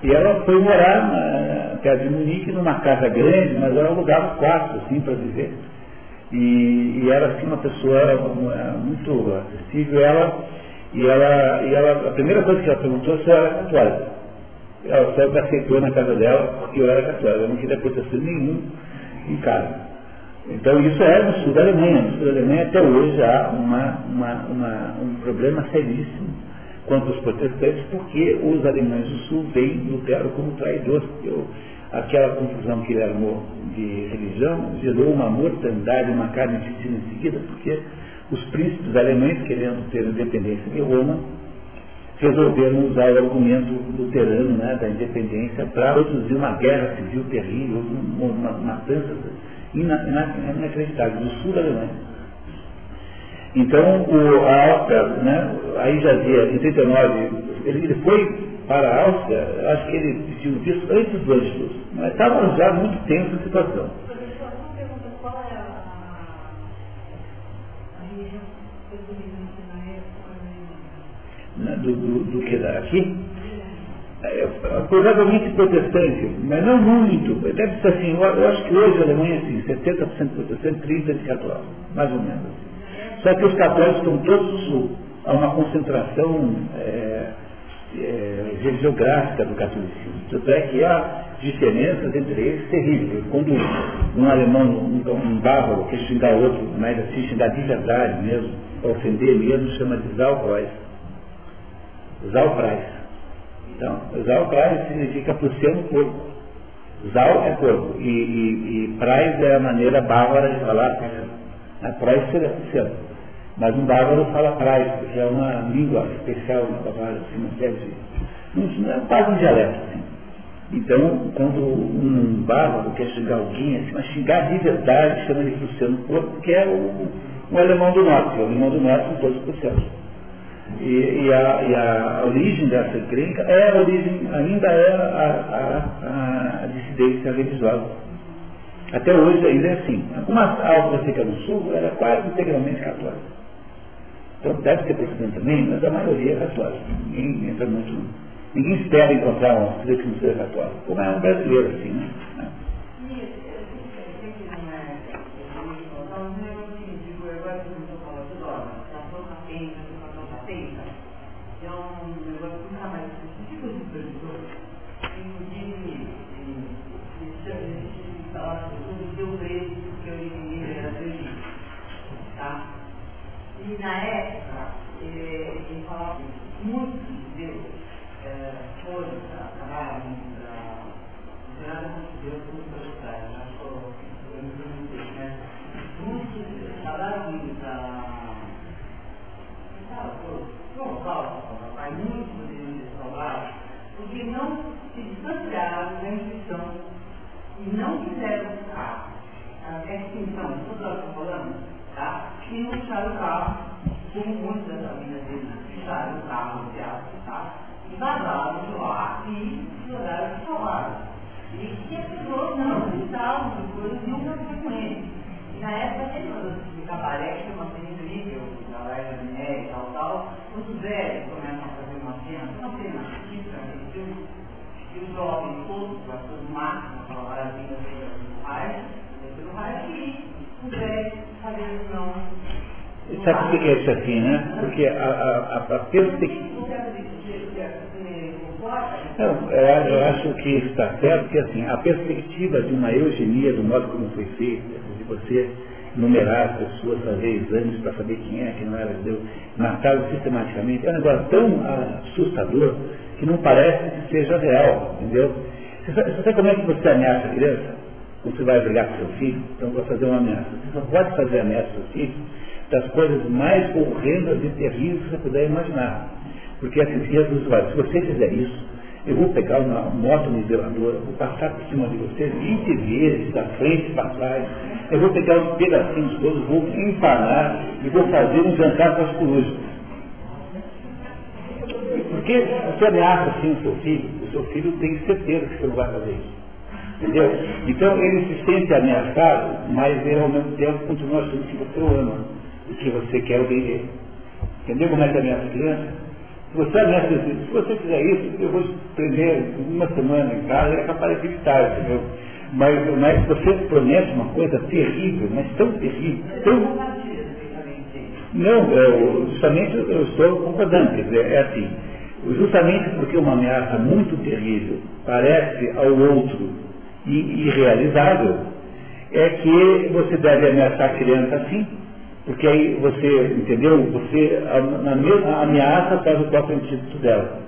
E ela foi morar na, perto de Munique, numa casa grande, mas ela alugava quartos, assim, para viver. E, e era assim uma pessoa muito acessível, ela, e ela, e ela, a primeira coisa que ela perguntou se eu era católica. Ela só me aceitou na casa dela porque eu era católica, eu não queria proteção nenhum em casa. Então isso é no sul da Alemanha. No sul da Alemanha até hoje há uma, uma, uma, um problema seríssimo contra os protestantes, porque os alemães do sul veem Lutero como traidor. Eu, aquela confusão que ele armou de religião gerou uma mortandade, uma carnificina em seguida, porque os príncipes alemães, querendo ter independência de Roma, resolveram usar o argumento luterano né, da independência para produzir uma guerra civil terrível, uma, matança inacreditável do sul da Alemanha. Então, o, a Áustria, né, aí já dizia, em 39, ele, ele foi para a Áustria, acho que ele pediu visto antes do anjos, mas estava já muito tenso a situação. Do, do, do que dá aqui? É, provavelmente protestante, mas não muito. Deve ser assim, eu, acho que hoje a Alemanha é assim, 70% protestante, 30% de católico, mais ou menos. Só que os católicos estão todos. Há uma concentração é, é, geográfica do catolicismo. Tanto é que há diferenças entre eles terríveis. Quando um alemão, um, um bárbaro, quer xingar outro, mas assim, xingar de verdade mesmo, para ofender mesmo, chama de Zaukreuz. Zaukreuz. Então, Zaukreuz significa por ser um corpo. Zal é corpo. E, e, e Preis é a maneira bárbara de falar. A Preis seria ser mas um bárbaro fala praia, porque é uma língua especial na Bavária, assim, uma espécie de. É quase um dialeto. Assim. Então, quando um bárbaro quer xingar alguém, assim, mas xingar de verdade, chama de Luciano Porto, que é um alemão do norte. O alemão do norte são todos prussianos. E, e, a, e a origem dessa encrenca é a origem, ainda é a, a, a dissidência religiosa. Até hoje ainda é assim. Como a Áustria fica no sul, era quase integralmente católica. Então deve ter precedente também, mas a maioria é católica. Ninguém entra muito. Ninguém espera encontrar um sujeito que não seja católico. Como é um brasileiro, assim, né? É assim, né? Porque a, a, a perspectiva. Não, eu acho que está certo, porque assim, a perspectiva de uma eugenia, do modo como foi feita, de você numerar as pessoas, fazer exames para saber quem é, quem não era judeu, matá-los sistematicamente, é um negócio tão assustador que não parece que seja real, entendeu? Você sabe, você sabe como é que você ameaça a criança? você vai brigar com seu filho, então vai fazer uma ameaça. Você só pode fazer ameaça ao seu filho das coisas mais horrendas e terríveis que você puder imaginar. Porque assim, Jesus vai, se você fizer isso, eu vou pegar uma moto niveladora, vou passar por cima de você 20 vezes, da frente para trás, eu vou pegar os pedacinhos todos, vou empanar e vou fazer um jantar com as corujas. Porque você ameaça assim o seu filho, o seu filho tem certeza que você não vai fazer isso. Entendeu? Então ele se sente ameaçado, mas ele ao mesmo tempo continua achando que você o ama e que você quer o bem dele. Entendeu como é que ameaça a criança? Se você ameaça se você fizer isso, eu vou prender uma semana em casa, é capaz de evitar, entendeu? Mas, mas você promete uma coisa terrível, mas tão terrível, tão. Não, é, justamente eu estou concordando, quer dizer, é assim. Justamente porque uma ameaça muito terrível parece ao outro irrealizável, é que você deve ameaçar a criança assim, porque aí você, entendeu? Você, na mesma ameaça faz o próprio antídoto dela.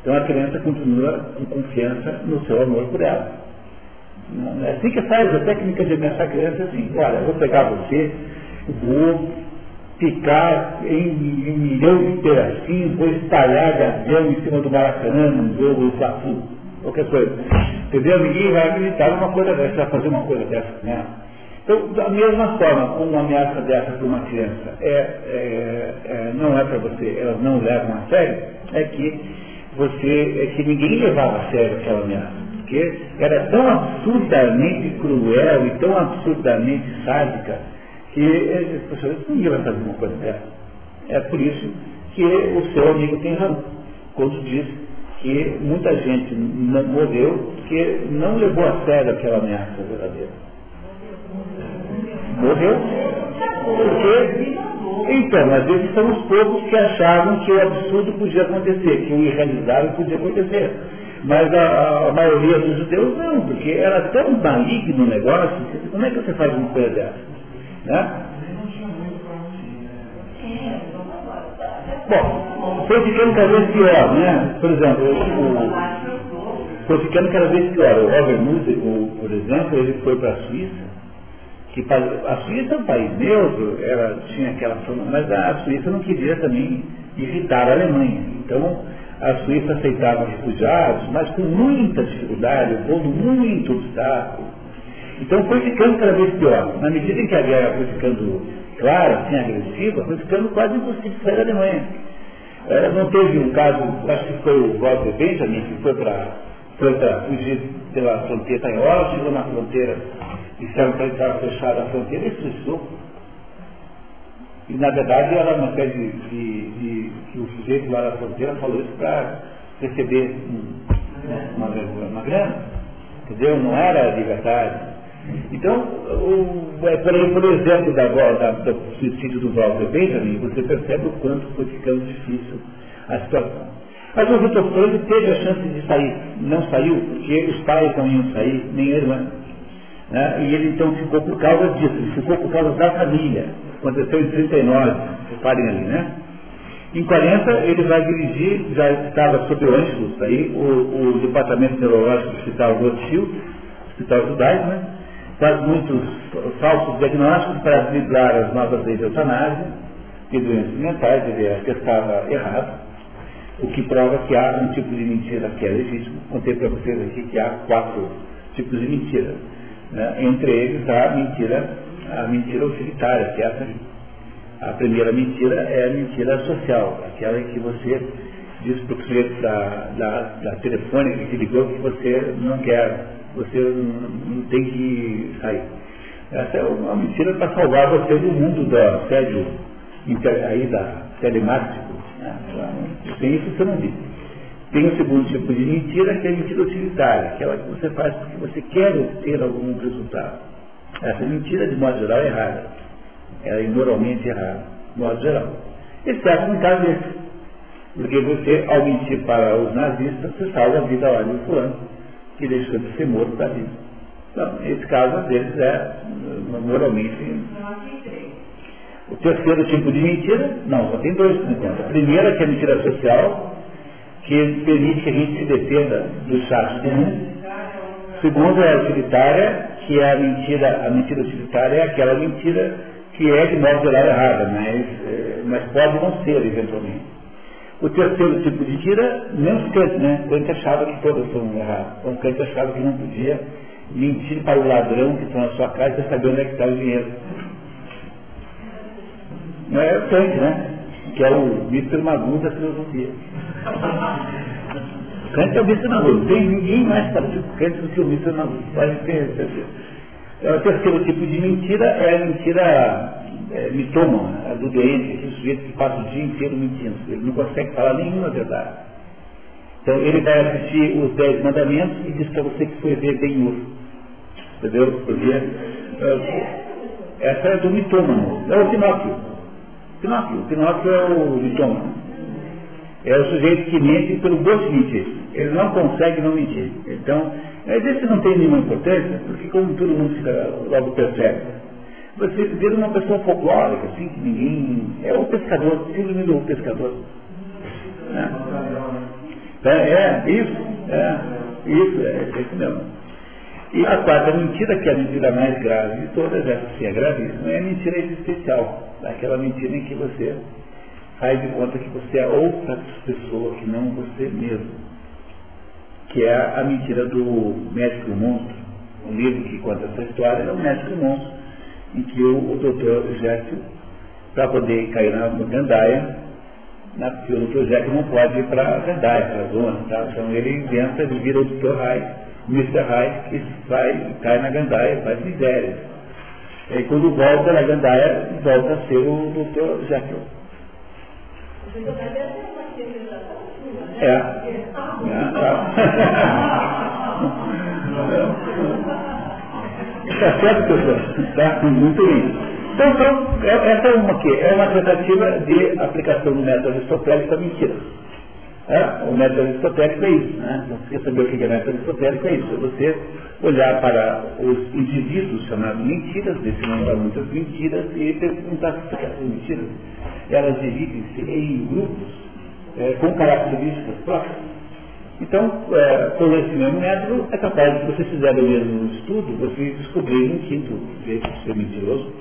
Então a criança continua com confiança no seu amor por ela. É assim que faz a técnica de ameaçar a criança assim, olha, vou pegar você, vou picar em, em milhão de pedacinhos, vou espalhar gavião em cima do Maracanã, no jogo do qualquer coisa. Entendeu? Ninguém vai acreditar numa coisa dessa, vai fazer uma coisa dessa, né? Então, da mesma forma, uma ameaça dessa para uma criança é, é, é não é para você, elas não levam a sério, é que você, é que ninguém levava a sério aquela ameaça. Porque era tão absurdamente cruel e tão absurdamente sádica que as pessoas ninguém vai fazer uma coisa dessa. É por isso que o seu amigo tem razão, quando diz que muita gente morreu porque não levou a sério aquela ameaça verdadeira. Morreu. Porque, então, às vezes são os poucos que achavam que o absurdo podia acontecer, que o irrealizável podia acontecer. Mas a, a, maioria dos judeus não, porque era tão maligno o negócio, como é que você faz uma coisa dessa? Né? Bom, foi ficando cada vez pior, né? Por exemplo, o, foi ficando cada vez pior. O Robert Musil, por exemplo, ele foi para a Suíça que a Suíça é um país neutro, ela tinha aquela mas a Suíça não queria também irritar a Alemanha. Então, a Suíça aceitava refugiados, mas com muita dificuldade, pondo muito obstáculo. Então foi ficando cada vez pior. Na medida em que a guerra foi ficando clara, assim, agressiva, foi ficando quase impossível sair da Alemanha. É, não teve um caso, acho que foi o Walter Benjamin, que foi para foi fugir pela fronteira espanhola, chegou na fronteira disseram para ele que estava fechada a fronteira e suicidou. E na verdade era uma espécie de, de, de, que o sujeito lá na fronteira falou isso para receber uma, uma grana. Entendeu? Não era libertário. Então, o, é, por, por exemplo da, da, do suicídio do Walter Benjamin, você percebe o quanto foi ficando difícil a situação. Mas o Vitor Freire teve a chance de sair. Não saiu, porque os pais não iam sair, nem a irmã. Né? E ele então ficou por causa disso, ele ficou por causa da família. Aconteceu em 39, reparem ali, né? Em 40 ele vai dirigir, já estava sob o Anschluss aí, o, o Departamento Neurológico do Hospital Rothschild, Hospital Judaico, né? Faz muitos falsos diagnósticos para driblar as novas leis de eutanásia e doenças mentais, ele atestava errado, o que prova que há um tipo de mentira que é legítimo. Contei para vocês aqui que há quatro tipos de mentira né? Entre eles a mentira, a mentira utilitária, que é essa, a primeira mentira é a mentira social, aquela que você diz para o cliente da, da, da telefônica que ligou que você não quer, você não, tem que sair. Essa é uma mentira para salvar você do mundo do assédio aí da telemático. Né? Sem isso você não diz. Tem o segundo tipo de mentira, que é a mentira utilitária, aquela que você faz porque você quer obter algum resultado. Essa mentira, de modo geral, é errada. Ela é imoralmente errada, de modo geral. Exceto no caso desse. Porque você, ao mentir para os nazistas, você salva a vida lá de fulano, que deixou de ser morto da vida. Então, esse caso deles é moralmente. O terceiro tipo de mentira, não, só tem dois por enquanto. A primeira, que é a mentira social, que permite que a gente se defenda do mundo. Segundo, é a utilitária, que é a mentira, a mentira utilitária é aquela mentira que é de modo geral errada, mas, é, mas pode não ser eventualmente. O terceiro tipo de mentira, menos Kant, né? Kant achava que todas são erradas. Então Kant achava que não podia mentir para o ladrão que está na sua casa e saber onde é que está o dinheiro. Não é Kant, né? Que é o Mr. Magoo da filosofia. Kant é o Mr. Magoo. Não tem ninguém mais parecido com Kant do que o Mr. Magoo. Pode ter certeza. É, o terceiro tipo de mentira é a mentira é, mitoma, a do doente, aquele sujeito que passa o dia inteiro mentindo. Ele não consegue falar nenhuma verdade. Então ele vai assistir os dez mandamentos e diz para você que foi ver bem Entendeu? Porque é, essa é do mitômano. É o Pinóquio. Pinóquio. Pinóquio é o mitômano. É o sujeito que mente pelo gosto de mentir. Ele não consegue não mentir. Então, mas esse não tem nenhuma importância, porque como todo mundo fica logo percebe, você vira uma pessoa folclórica, assim, que ninguém. É o pescador, síndrome do pescador. É, é, é isso, é, isso, é, é isso mesmo. E a quarta mentira, que é a mentira mais grave de todas, essa sim é gravíssima, é a mentira existencial. Aquela mentira em que você faz de conta que você é outra pessoa que não você mesmo que é a mentira do médico monstro. Um livro que conta essa história é o médico monstro, em que o, o doutor Jéssico, para poder cair na gandaia, na, porque o doutor Jéssico não pode ir para a gandaia, para a zona, tá? então ele inventa, ele vira o doutor Rai, Mr. Que vai, cai na gandaia, faz miséria. E quando volta na gandaia, volta a ser o doutor Jekyll. É. é. Está certo, pessoal? Tá? Muito bem. Então, então, essa é uma que é uma tentativa de aplicação do método aristotélico à mentira. É, o método aristotélico é isso. Né? Você saber o que é método aristotélico? É isso. É você olhar para os indivíduos chamados mentiras, definindo muitas mentiras, e perguntar se essas mentiras elas dividem-se em grupos é, com características próprias. Então, é, por esse mesmo método, é capaz de você fizer o mesmo estudo, você descobrir um quinto jeito de ser mentiroso,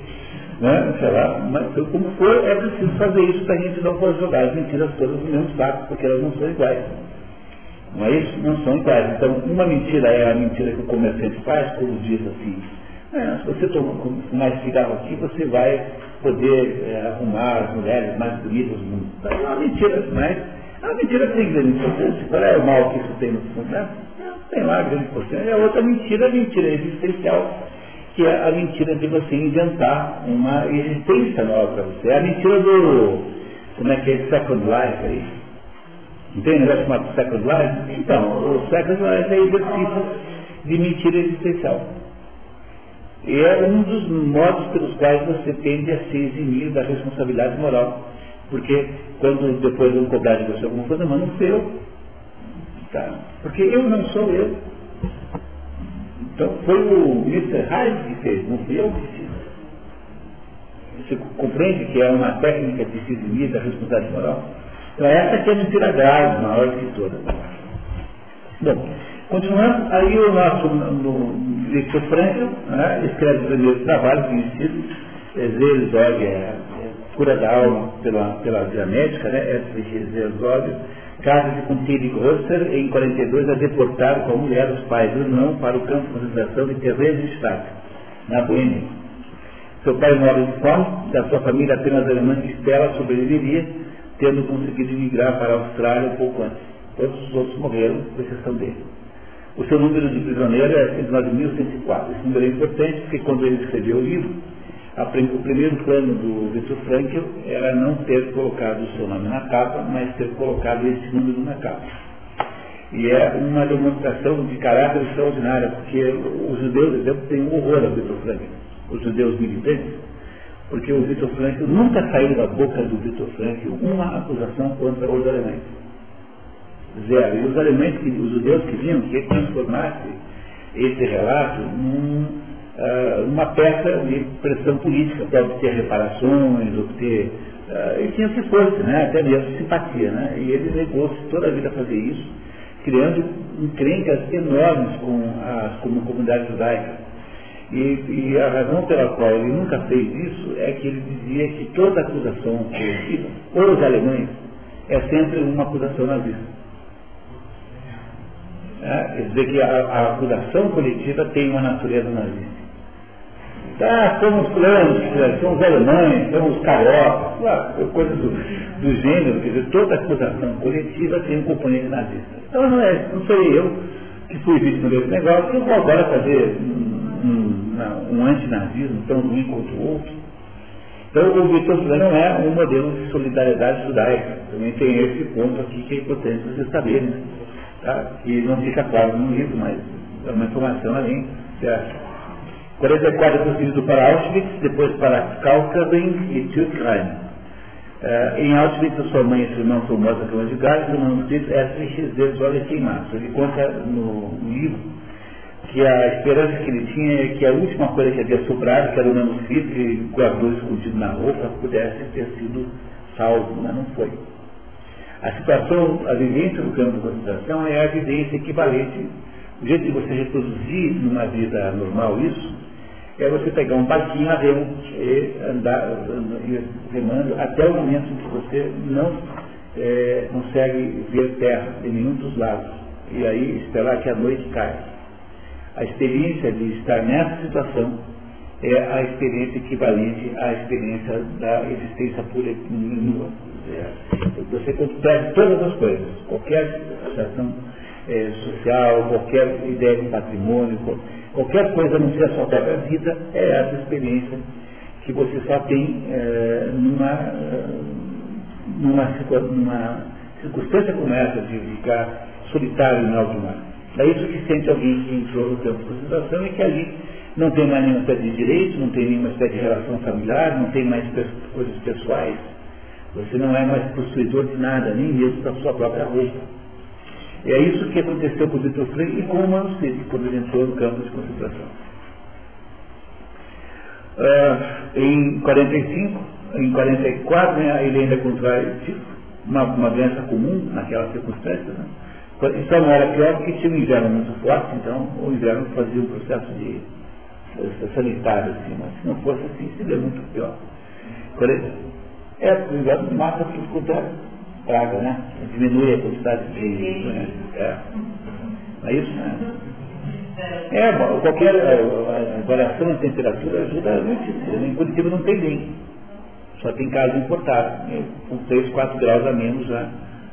né? sei lá, mas como for, é preciso fazer isso para a gente não poder jogar as mentiras todas no mesmo saco, porque elas não são iguais. Não é isso? Não são iguais. Então, uma mentira é a mentira que o comerciante faz, como diz assim, é, se você tomar mais cigarro aqui, você vai poder é, arrumar as mulheres mais bonitas do mundo. É uma mentira, mas é uma mentira que tem grande importância. Qual é o mal que isso tem no fundo? Não, tem lá grande importância. A outra mentira, mentira existencial, que é a mentira de você inventar uma existência nova para você. É a mentira do, como é que é, Second Life aí. Não tem um negócio chamado Second Life? Então, o Second Life é exercício de mentira existencial. E é um dos modos pelos quais você tende a se eximir da responsabilidade moral. Porque quando depois vão cobrar de você alguma coisa, mas não foi eu. Tá? Porque eu não sou eu. Então foi o Mr. Hyde que fez, não fui eu que fiz. Você compreende que é uma técnica de se da responsabilidade moral? Então essa que é a mentira grave, maior que todas. Bom, continuando, aí o nosso no, Victor Frankl né, escreve o primeiro trabalho conhecido, Zerzog, é, é, Cura da Alma pela, pela Via Médica, né, S.G. Zerzog, caso de Contilly Grosser, em 42, a deportar com a mulher, os pais do irmão, para o campo de concentração de Theresienstadt, na Boêmia. Seu pai mora em fome, da sua família apenas a irmã Estela sobreviveria, tendo conseguido migrar para a Austrália um pouco antes. Todos os outros morreram, com exceção dele. O seu número de prisioneiro é 109.104. Esse número é importante porque quando ele escreveu o livro, o primeiro plano do Victor Frankl era não ter colocado o seu nome na capa, mas ter colocado esse número na capa. E é uma demonstração de caráter extraordinária, porque os judeus, por exemplo, têm um horror ao Victor Frankl, os judeus militantes, porque o Victor Frankl nunca saiu da boca do Victor Frankl uma acusação contra os alemães zero. E os alemães, que, os judeus que ele transformasse esse relato num, uh, uma peça de pressão política para obter reparações, obter. Uh, e tinha se fosse, né, até mesmo simpatia. Né, e ele negou-se toda a vida a fazer isso, criando encrencas enormes com a, com a comunidade judaica. E, e, a razão pela qual ele nunca fez isso é que ele dizia que toda acusação por os alemães é sempre uma acusação nazista. É, quer dizer que a, a acusação coletiva tem uma natureza nazista. Ah, somos planos, são os alemães, são os cariocas, ah, coisa do, do gênero, quer dizer, toda acusação coletiva tem um componente nazista. Então não, é, não sou eu que fui vítima desse negócio, eu vou agora fazer um, um, um antinazismo tão ruim quanto o outro. Então o Vitor não é um modelo de solidariedade judaica. Também tem esse ponto aqui que é importante vocês saberem. Né? Tá? Que não fica claro no livro, mas é uma informação além. Certo? 44 transferido para Auschwitz, depois para Kaukabing e Türkheim. Uh, em Auschwitz, a sua mãe e seu irmão são mortos na cama de gás, o manuscrito é Esriches deles olha queimados. Ele conta no livro que a esperança que ele tinha é que a última coisa que havia sobrado, que era o manuscrito que guardou escondido na roupa, pudesse ter sido salvo, mas não foi. A situação, a vivência do campo de concentração é a vivência equivalente. O jeito de você reproduzir numa vida normal isso, é você pegar um barquinho a remo e andar remando até o momento em que você não é, consegue ver terra de nenhum dos lados. E aí esperar que a noite caia. A experiência de estar nessa situação é a experiência equivalente à experiência da existência pura e nua. Você perde todas as coisas, qualquer associação é, social, qualquer ideia de patrimônio, qualquer coisa não ser a sua própria vida, é essa experiência que você só tem é, numa, numa, numa, circunstância como essa de ficar solitário no alto mar. É isso que sente alguém que entrou no campo de concentração e que ali não tem mais nenhuma espécie de direito, não tem nenhuma espécie de relação familiar, não tem mais coisas pessoais você não é mais possuidor de nada, nem mesmo da sua própria roupa. E é isso que aconteceu com o Vitor Freire e com o manuscrito, quando ele entrou no campo de concentração. Uh, em 45, em 44, né, ele ainda contrai uma, uma doença comum naquela circunstância. Né? Então não era pior porque tinha um inverno muito forte, então o inverno fazia um processo de sanitário, assim, mas se não fosse assim, seria muito pior. É, o inverno mata tudo quanto é praga, né? Diminui a quantidade de doenças. É. é isso, né? É, qualquer é, variação de temperatura ajuda muito. Em Curitiba não tem nem. Só tem caso importado. Com 3, 4 graus a menos já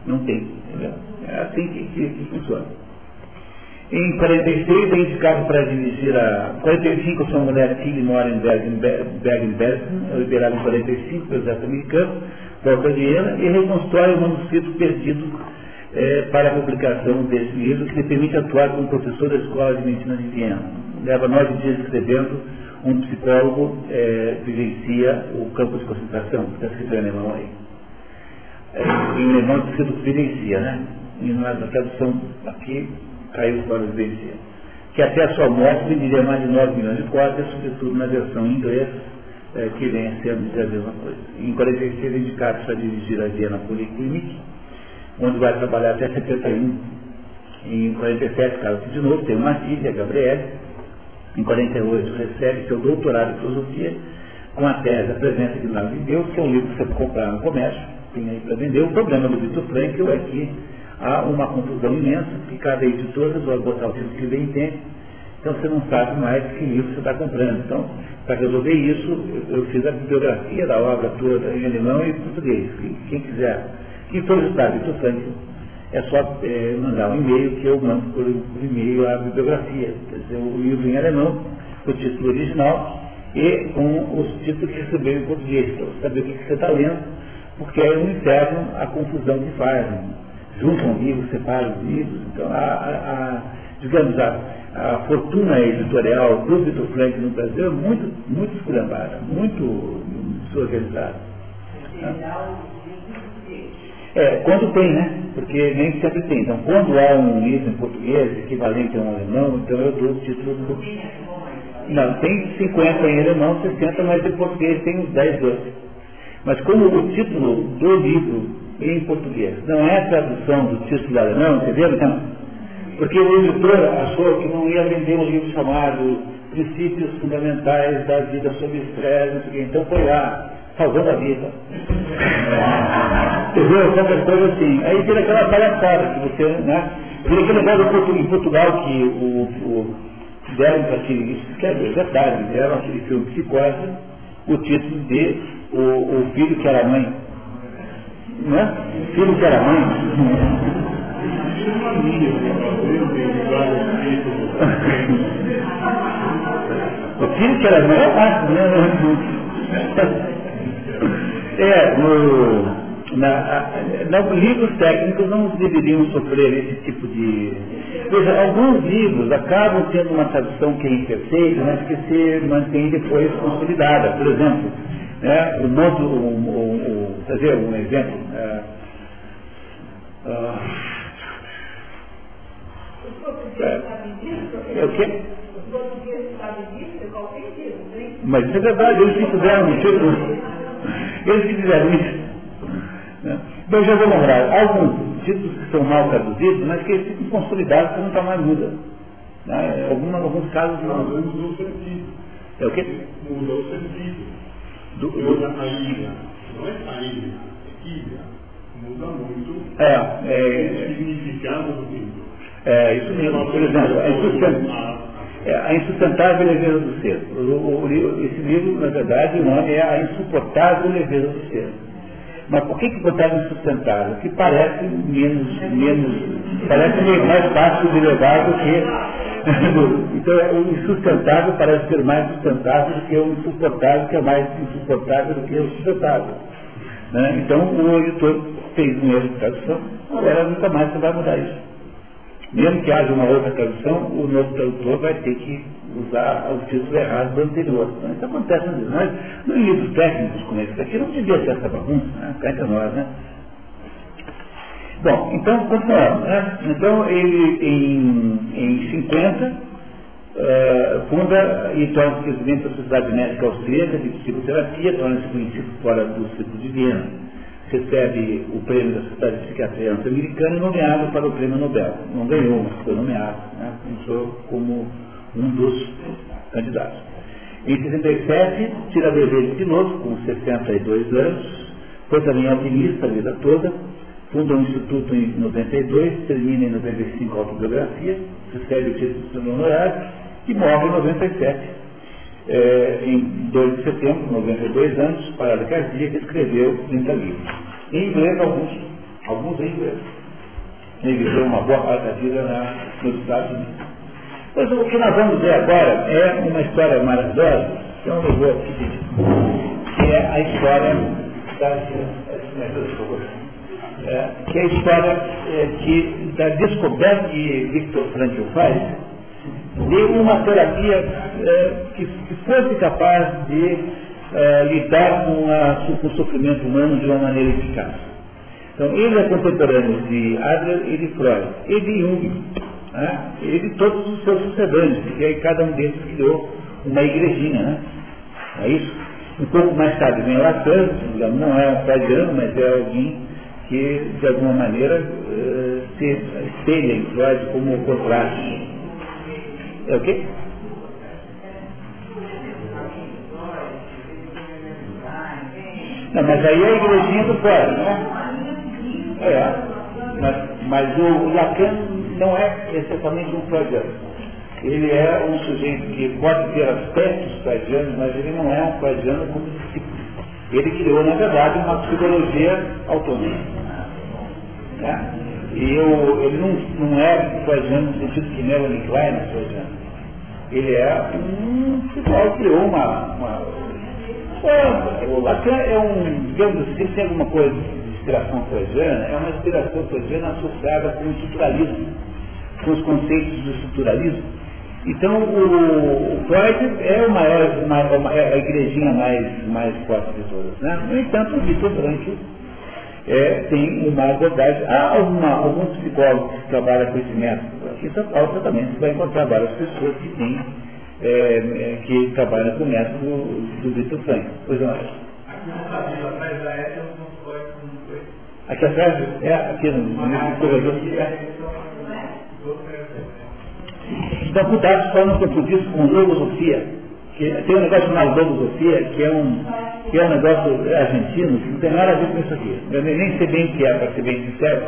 não tem. Entendeu? É assim que, que, que funciona. Em 46 é indicado para dirigir a. 45 sua mulher Tilly mora em Bergen-Belsen, é liberado em 45 pelo exército americano, volta a Viena e reconstrói o manuscrito perdido é, para a publicação desse livro, que lhe permite atuar como professor da Escola de Medicina de Viena. Leva nove dias escrevendo, um psicólogo é, vivencia o campo de concentração, está escrito em alemão aí. É, em alemão está escrito vivencia, né? E na tradução aqui caiu fora do vencido. Que até a sua morte venderia mais de 9 milhões de cópias, sobretudo na versão em inglês, é, que vem ser a mesma coisa. Em 46 indicado para dirigir a Viena Polyclinic, onde vai trabalhar até 71. Em 47, caso de novo, tem uma filha, Gabriele. Em 48, recebe seu doutorado em filosofia, com a tese A Presença de Lado de Deus, que é um livro que você pode comprar no comércio, tem aí para vender. O problema do Vitor Frankl é que há uma confusão imensa, que cada editora vai botar o título que bem entende, então você não sabe mais que livro você está comprando. Então, para resolver isso, eu fiz a bibliografia da obra toda em alemão e português. Quem quiser, quem for estudar Vitor Frankl, é só é, mandar um e-mail que eu mando por, e-mail a bibliografia. Quer dizer, o livro em alemão, o título original, e com os títulos que recebeu em português, para saber o que, você está lendo, porque é um inferno a confusão que faz. Juntam livros, separam os livros. Então, a, a, a digamos, a, a, fortuna editorial do Vitor Frank no Brasil é muito, muito esculhambada, muito desorganizada. É, quando tem, né? Porque nem sempre tem. Então, quando há um livro em português equivalente a um alemão, então eu dou o título do. Não, tem 50 em alemão, 60, mas em português tem uns 10, 12. Mas como o título do livro em português. Não é a tradução do título alemão, entendeu? Não. Porque o editor achou que não ia vender um livro chamado Princípios Fundamentais da Vida sob Estresse, então foi lá, salvando a vida. Entendeu? Qualquer coisa assim. Aí vira aquela palhaçada que você, né? Vira aquele negócio em Portugal que o, o deram para aquele, isso que é verdade, deram aquele filme Psicose, o título de o, o filho que era mãe. Né? Filho que era mãe. O filho que era mãe é fácil, né? É, no na, na, livros técnicos não deveriam sofrer esse tipo de. Veja, alguns livros acabam tendo uma tradução que é imperfeita, mas que se mantém depois consolidada. Por exemplo, né, o o, o, dizer, um exemplo. É, uh, é, o quê? Mas isso é verdade, eles que fizeram tipo, eles que fizeram isso. Né? Então eu já vou lembrar alguns títulos que são mal traduzidos, mas que ficam consolidados que nunca mais muda. Né? Algum, alguns casos não. Mudou o sentido. É o quê? Mudou o sentido. Do, do... A ilha. Não é a ilha, é ilha. Muda muito é, é, o significado do livro. É, isso mesmo. Por exemplo, a, insustentável, é, a insustentável leveza do ser. Esse livro, na verdade, o nome é A Insuportável Leveza do Ser. Mas por que, que botaram insustentável? Que parece menos, menos, parece mais fácil de levar do que. então o insustentável parece ser mais sustentável do que o insuportável, que é mais insuportável do que o sustentável. Né? Então o editor fez um erro de agora nunca mais vai mudar isso. Mesmo que haja uma outra tradução, o novo tradutor vai ter que usar o título errado do anterior. Então, isso acontece às vezes. Nos livros técnicos como esse aqui não devia ter essa bagunça, né? Nós, né? Bom, então, continuando. Né? Então, ele, em, em 50, uh, eh, funda e torna-se presidente da Sociedade Médica Austríaca de Psicoterapia, torna-se conhecido fora do Círculo de Viena. Recebe o prêmio da Sociedade de Psiquiatria Norte-Americana e nomeado para o prêmio Nobel. Não ganhou, mas foi nomeado. Né? Começou como um dos candidatos. Em 67, tira brevê de piloto, com 62 anos, foi também alpinista a vida toda, funda um instituto em 92, termina em 95 a autobiografia, recebe o título de honorário e morre em 97. É, em 2 de setembro, 92 anos, parada cardíaca, escreveu 30 livros. Em inglês, alguns, alguns em inglês. Ele viveu uma boa parte da vida na, nos Estados Unidos. Pois o que nós vamos ver agora é uma história maravilhosa, que eu não vou aqui que é a história da, é, que é a história é, que, da descoberta que Victor Frankl faz de uma terapia é, que, que, fosse capaz de é, lidar com, a, com o sofrimento humano de uma maneira eficaz. Então, ele é contemporâneo de Adler e de Freud, e de Jung né? e todos os seus sucedâneos, porque aí cada um deles criou uma igrejinha, né? É isso? Um pouco mais tarde vem Lacan, não é um freudiano, mas é alguém que, de alguma maneira, uh, se espelha em Freud como o contraste. É o quê? Não, mas aí é a igrejinha do Freud, né? É, mas, mas o Lacan não é essencialmente um freudiano. Ele é um sujeito que pode ter aspectos freudianos, mas ele não é um freudiano como discípulo. Ele criou, na verdade, uma psicologia autônoma. Tá? E eu, ele não, não é freudiano no sentido que Melanie Klein é freudiano. Ele é um que criou uma, uma é, o Lacan é um, digamos assim, tem alguma coisa de inspiração freudiana, é uma inspiração freudiana associada com o estruturalismo com os conceitos do estruturalismo. Então, o, o Freud é, o maior, uma, é a igrejinha mais, mais forte de todas. Né? No entanto, o Vitor Branco é, tem uma abordagem. Há alguma, alguns psicólogos que trabalham com esse método. Aqui em São Paulo, também você vai encontrar várias pessoas que têm, é, é, que trabalham com o método do, Vitor Frank. Pois não é. Aqui atrás, é, aqui no, no corredor. É. Então, cuidado só não confundir com logosofia. Tem um negócio chamado logosofia, que é um, que é um negócio argentino, que não tem nada a ver com isso aqui. Eu nem sei bem o que é, para ser bem sincero,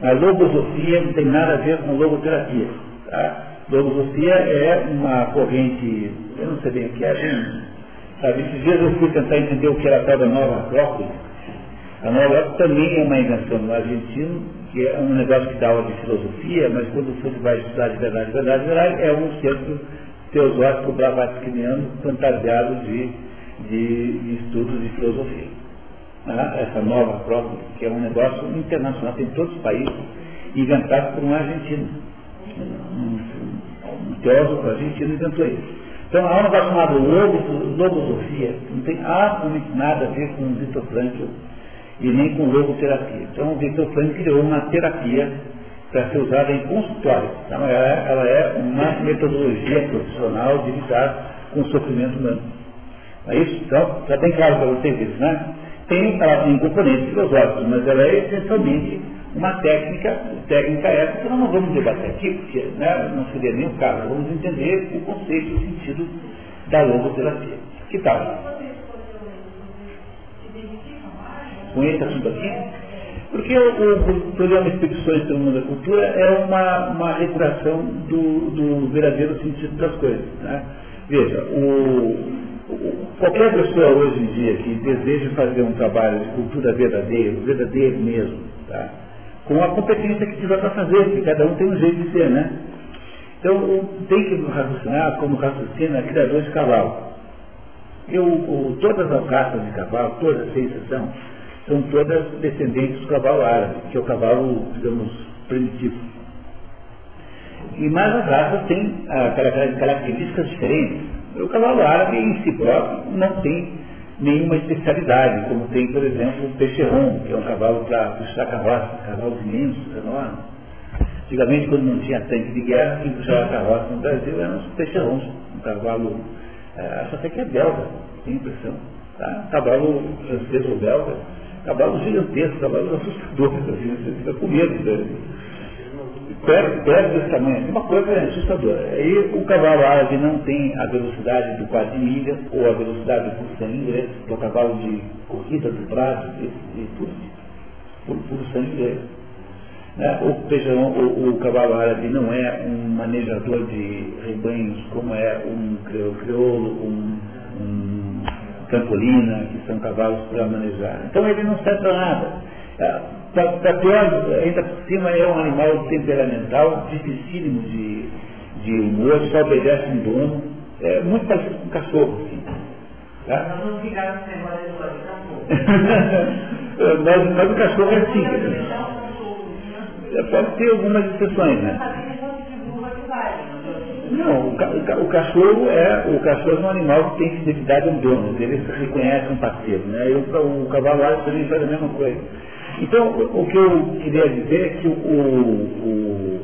mas logosofia não tem nada a ver com logoterapia. Tá? Logosofia é uma corrente, eu não sei bem o que é, sabe? Esses dias eu fui tentar entender o que era a tal da nova Acrópole. A nova Acrópole também é uma invenção do argentino, que é um negócio que dá aula de filosofia, mas quando você vai estudar de verdade, de verdade, de verdade, é um centro teosófico blavatskyniano fantasiado de, de, de estudos de filosofia. Ah, essa nova Acrópole, que é um negócio internacional, tem todos os países, inventado por um argentino. Um, um teósofo argentino inventou isso. Então há um negócio chamado logosofia, que não tem absolutamente nada a ver com o Victor Frankl e nem com logoterapia. Então o Victor Frankl criou uma terapia para ser usada em consultório. Então ela é, ela é uma metodologia profissional de lidar com o sofrimento humano. É isso? Então, já tem claro para vocês isso, né? Tem, ela tem componentes filosóficos, mas ela é essencialmente uma técnica, técnica essa que nós não vamos debater aqui, porque né, não seria nem o caso, vamos entender o conceito o sentido da logoterapia. Que tal? Com esse assunto aqui? Porque o, o programa Expedições pelo Mundo da Cultura é uma, uma recuperação do, do verdadeiro sentido das coisas. Né? Veja, o, o, qualquer pessoa hoje em dia que deseja fazer um trabalho de cultura verdadeiro, verdadeiro mesmo, tá? com a competência que tiver para fazer, que cada um tem um jeito de ser, né? Então, tem que raciocinar como raciocina criador de cavalo. Eu, todas as raças de cavalo, todas, sem exceção, são todas descendentes do cavalo árabe, que é o cavalo, digamos, primitivo. E mais as raças têm características diferentes. O cavalo árabe em si próprio não tem nenhuma especialidade, como tem, por exemplo, o peixerron, que é um cavalo para puxar carroça, cavalos imensos, enormes. Antigamente, quando não tinha tanque de guerra, quem puxava carroça no Brasil eram os peixerrons, um cavalo, é, acho até que é belga, tenho impressão. Tá? Cavalo francês ou belga, cavalo gigantesco, cavalo assustador, assim, você fica com medo dele perto, perto desse tamanho, uma coisa assustadora. Aí o cavalo árabe não tem a velocidade do quase milha ou a velocidade do 100 inglês, que é o cavalo de corrida do prazo e, e tudo, 100 inglês. Né? O, feijão, o, o, cavalo árabe não é um manejador de rebanhos como é um crioulo, um, campolina, que são cavalos para manejar. Então ele não serve para nada. Para pior, ainda por cima é um animal temperamental, dificílimo de, de humor, só obedece um dono. É muito parecido com um cachorro. Assim, tá? Nós esse negócio de cachorro. mas, mas o cachorro é assim. Pode ter algumas exceções, né? Não, o, ca, o, cachorro é o cachorro é um animal que tem fidelidade ao dono, ele reconhece um parceiro, né? E o, o cavalo também faz a mesma coisa. Então, o que eu queria dizer é que o, o,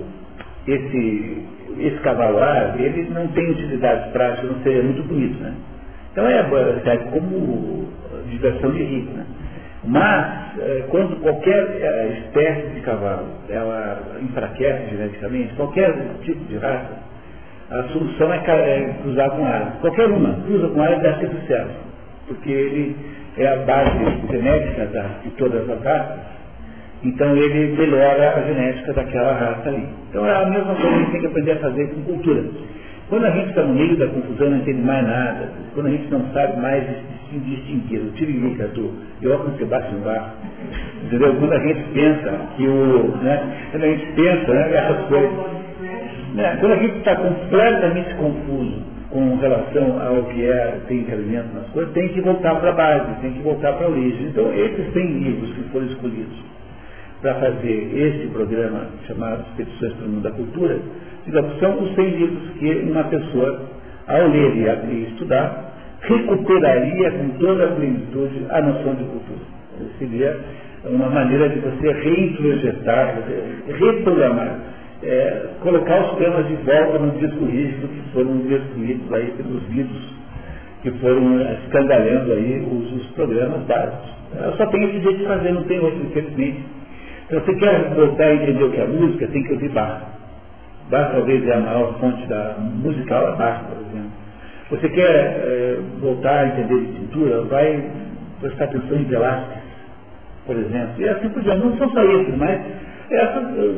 esse, esse cavalo árabe, ele não tem utilidade prática, não seria muito bonito, né? Então é, serve como diversão de rico, né? Mas, é, quando qualquer é, espécie de cavalo, ela enfraquece geneticamente, qualquer tipo de raça, a solução é, é cruzar com árabe. Qualquer uma, cruza com árabe dá sempre certo. Porque ele é a base genética da, de todas as raças, então ele melhora a genética daquela raça ali. Então é a mesma coisa que a gente tem que aprender a fazer com cultura. Quando a gente está no meio da confusão, não entende mais nada, quando a gente não sabe mais distinguir o tiririca do Johann Sebastian Bach, entendeu? Quando a gente pensa que o. Né, quando a gente pensa né, essas coisas. Né, quando a gente está completamente confuso com relação ao que é, tem cabimento nas coisas, tem que voltar para a base, tem que voltar para a origem. Então, esses 100 livros que foram escolhidos para fazer esse programa chamado Expedições para o Mundo da Cultura, são os 100 livros que uma pessoa, ao ler e estudar, recuperaria com toda a plenitude a noção de cultura. Seria uma maneira de você reintrojetar, reprogramar é, colocar os temas de volta no disco rígido que foram destruídos aí pelos vírus que foram escandalhando aí os, os programas básicos. Eu só tenho esse jeito de fazer, não tem outro, infelizmente. Então, você quer voltar a entender o que é música, tem que ouvir Bach. Bach talvez é a maior fonte da musical, é Bach, por exemplo. Você quer é, voltar a entender de pintura, vai prestar atenção em Velázquez, por exemplo. E assim por diante. Não são só esses, mas essas eh,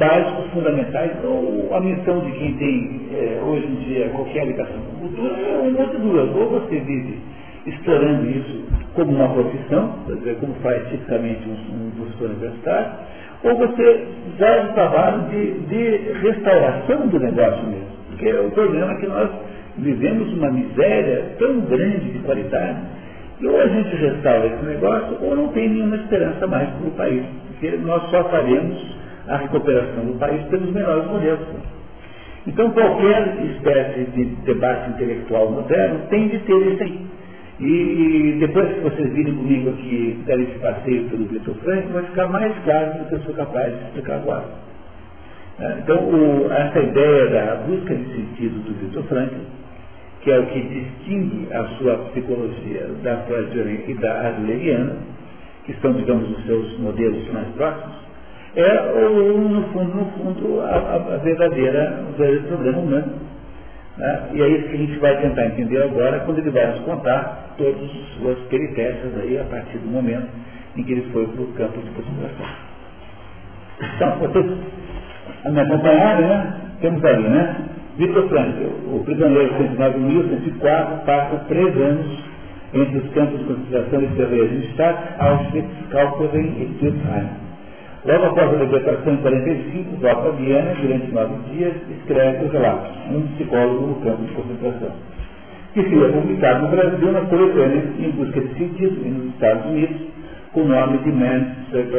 básicos fundamentais, ou a missão de quem tem é, hoje em dia qualquer ligação com cultura é uma de duas. Ou você vive explorando isso como uma profissão, como faz tipicamente um, um professor universitário, ou você faz o trabalho de, de restauração do negócio mesmo. Porque o problema é que nós vivemos uma miséria tão grande de qualidade que ou a gente restaura esse negócio ou não tem nenhuma esperança mais para o país. Porque nós só faremos a recuperação do país pelos melhores modelos. Então qualquer espécie de debate intelectual moderno tem de ter isso aí. E, depois que vocês virem comigo aqui dar esse passeio pelo Vitor Franco, vai ficar mais claro do que eu sou capaz de explicar agora. É, então, o, essa ideia da busca de sentido do Vitor Franco, que é o que distingue a sua psicologia da freudiana e da adleriana, que são, digamos, os seus modelos mais próximos, é, no fundo, no fundo a, a verdadeira, o verdadeiro problema humano né? E é isso que a gente vai tentar entender agora, quando ele vai nos contar todas as suas peripécias aí, a partir do momento em que ele foi para o campo de concentração. Então, vocês me acompanharem, né? Temos ali, né? Vitor Frankl, o prisioneiro de 19.104, passa três anos entre os campos de concentração de Cerveja Stadt, Auschwitz, Kaufering e Türkheim Logo após a libertação em 45, volta a Viena durante nove dias escreve os relatos, um psicólogo no campo de concentração, que seria publicado no Brasil na coletânea em busca de sentido e nos Estados Unidos com o nome de Man's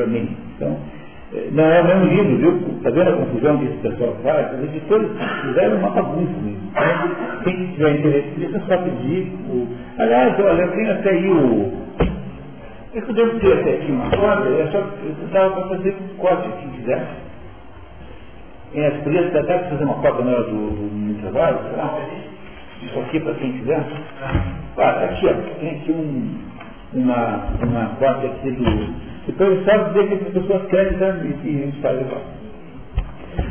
Me. Então, eh, não é o mesmo livro, viu? Está vendo a confusão que esse pessoal faz? Os editores fizeram uma bagunça mesmo. Então, quem tiver interesse nisso é só pedir. O... Aliás, olha, tenho até aí o eu podemos ter até aqui uma corda, é só dava para fazer um corte quem quiser. É, podia até fazer uma corda maior do, do intervalo, será? Isso aqui para quem quiser. Ah, aqui, ó, tem aqui um, uma, uma corte aqui do. Depois só dizer que as pessoas querem tá? e, a gente faz igual.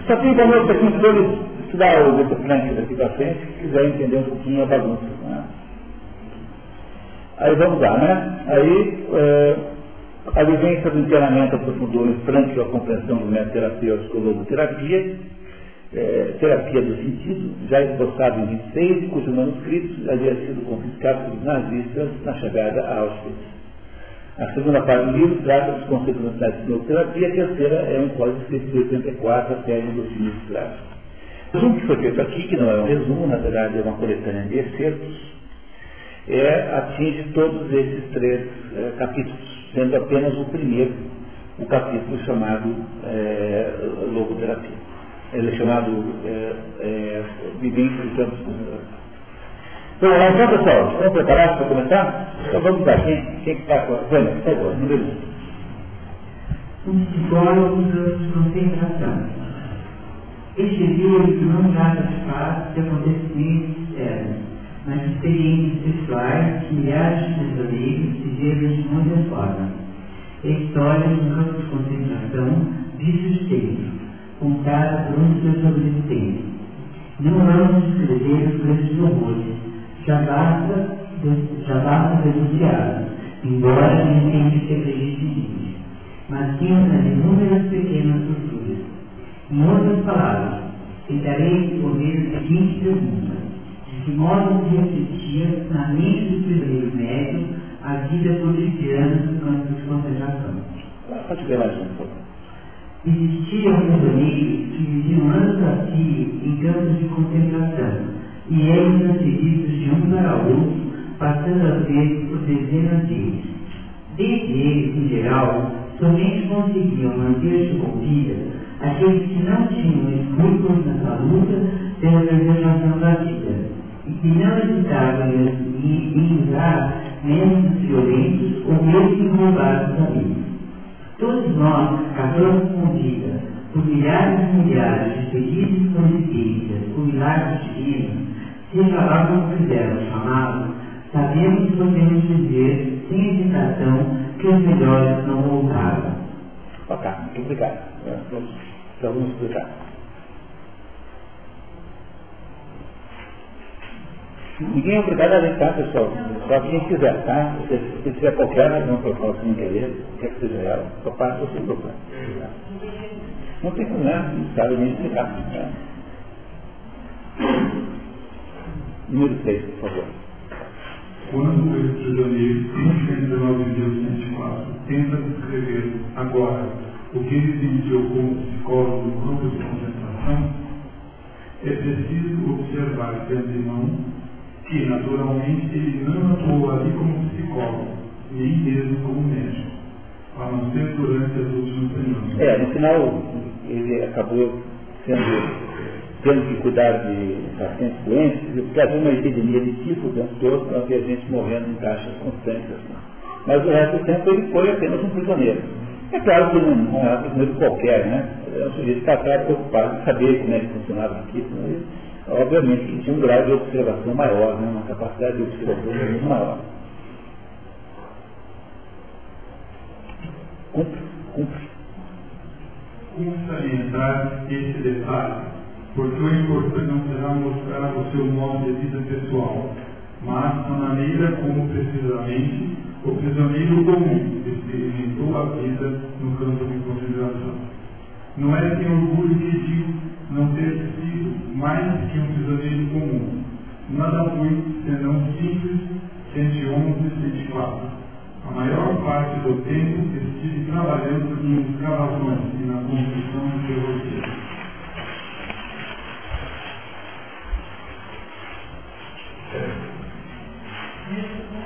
Só tem como eu aqui, se eles estudar o. Frank daqui para frente, se quiser entender um pouquinho a bagunça. Né? Aí vamos lá, né? Aí é, a vivência do internamento aprofundou em franco a compreensão do método terapêutico logoterapia, é, terapia do sentido, já esboçado em 26, cujo manuscrito havia sido confiscado pelos nazistas na chegada a Auschwitz. A segunda parte do livro trata dos conceitos de logoterapia, a terceira é um código escrito de 84 até o do fim O resumo que foi feito aqui, que não é um resumo, na verdade é uma coletânea de excertos, é, atinge todos esses três é, capítulos, sendo apenas o primeiro, o capítulo chamado é, logoterapia. Ele é chamado é, é, Vivência de Campos lá então, pessoal, estão preparados para começar? Então vamos lá, quem, quem está com a... Vânia, por favor, número um. Os psicólogos de concentração. Este livro não trata de fatos de acontecimentos externos mas experiências pessoais que milhares de prisioneiros viveram de muitas formas. Histórias no campo de concentração de sustento, contada por um dos sobreviventes. Não vamos escrever os grandes horrores, já basta, já basta denunciá embora nem sempre se acredite nisso. Mas temos as inúmeras pequenas torturas. Em outras palavras, tentarei responder a seguinte pergunta de modo que refletia na mente do primeiro médio a vida cotidiana do campo de concentração. Pode ver mais um pouco. Existiam prisioneiros que viviam anos a fio em campos de concentração e eram transferidos de um para outro, passando a vezes por dezenas deles. Dentre eles, em geral, somente conseguiam manter-se com vida aqueles que não tinham escrúpulos na luta pela preservação da vida e que não hesitavam em usar métodos violentos ou mesmo roubar os amigos. Todos nós acabamos com vida por milhares e milhares de felizes coincidências por milagres divinos, seja lá como quisermos chamá-los, sabemos que podemos dizer sem hesitação que os melhores não voltaram. Ok, muito obrigado. Vamos, vamos explicar. Ninguém é obrigado a ler, tá, pessoal? Só quem quiser, tá? Se, se tiver qualquer razão para falar que não quer quer que seja ela, só passa o seu problema. Não tem problema, não sabe nem explicar. Né? Número 6, por favor. Quando o prisioneiro, 119 104, tenta descrever agora o que ele sentiu como psicólogo no grupo de concentração, é preciso observar de antemão que, naturalmente, ele não atuou ali como psicólogo, nem mesmo como médico, a não ser durante as últimas semanas. É, no final, ele acabou sendo tendo que cuidar de pacientes doentes, porque havia uma epidemia de tipo o tempo todo, havia gente morrendo em caixas constantes. Assim. Mas o resto do tempo ele foi apenas um prisioneiro. É claro que não, não era um prisioneiro qualquer, né? Era um sujeito que estava preocupado em saber como é que funcionava aqui. Né? Obviamente que tinha um grau de observação maior, né? uma capacidade de observação muito maior. Cumpre, cumpre. Como salientar esse detalhe? porque o importante não será mostrar o seu modo de vida pessoal, mas a maneira como precisamente o prisioneiro comum experimentou a vida no campo de consideração. Não é sem orgulho que digo não ter sido mais que um prisioneiro comum. Nada fui senão simples 111, 104. A maior parte do tempo estive trabalhando em escavações e na construção de ferrovias. Nesse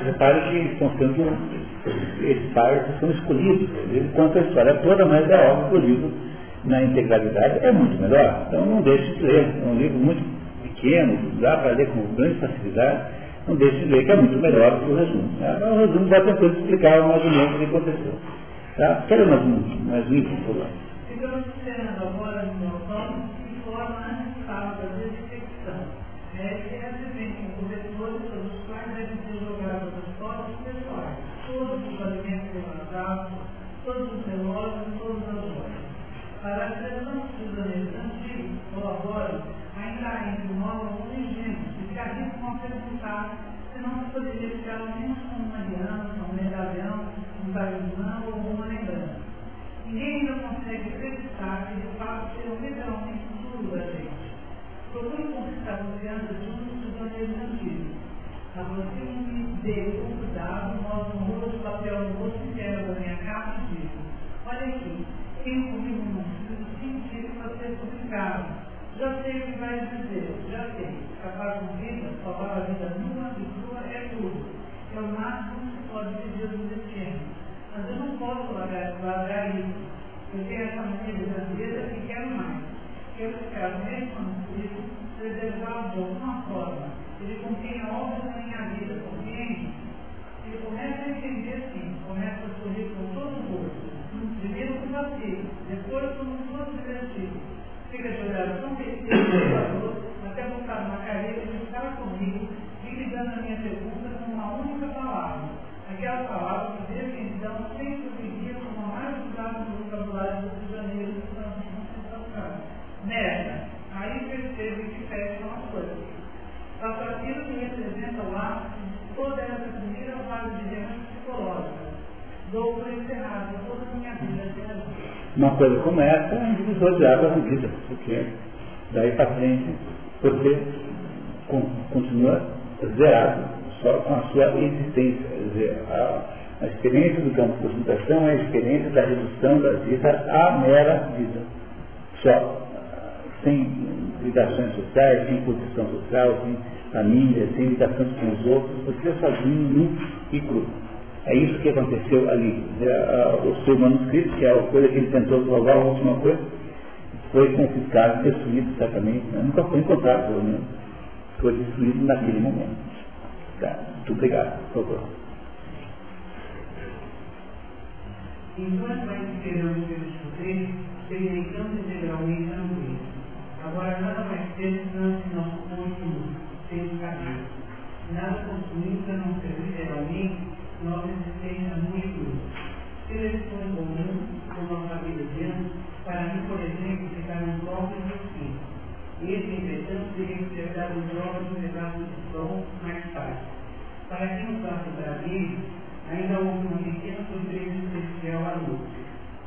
mim. Você repara que estão sendo, esses pares são escolhidos, ele conta a história toda, mas é óbvio que o livro, na integralidade, é muito melhor. Então não deixe de ler, é um livro muito pequeno, dá para ler com grande facilidade, não deixe de ler, que é muito melhor que o resumo. Né? O resumo vai tentando explicar mais ou menos o que aconteceu. Tá? Quero mais um, mais um por favor. Uma coisa como essa é um divisor de água na vida, porque daí para frente você continua zerado só com a sua existência. A experiência do campo de concentração é a experiência da redução da vida à mera vida. Só, sem ligações sociais, sem posição social, sem família, sem ligações com os outros, você é sozinho, nu e cru. É isso que aconteceu ali. O seu manuscrito, que é a coisa que ele tentou salvar, a última coisa, foi confiscado, destruído certamente. Né? Nunca foi encontrado, pelo menos. Foi destruído naquele momento. Tá. Muito obrigado, por favor. Agora nada mais nosso. Nada não ser literalmente nossa existência muito seleção comum com nossa vida diante, para mim, por exemplo, ficar um toque de fim. Esse, entretanto, teria que ser dado um pedaço de som mais tarde. Para quem no caso Brasil, ainda houve uma pequena surpresa especial à luz.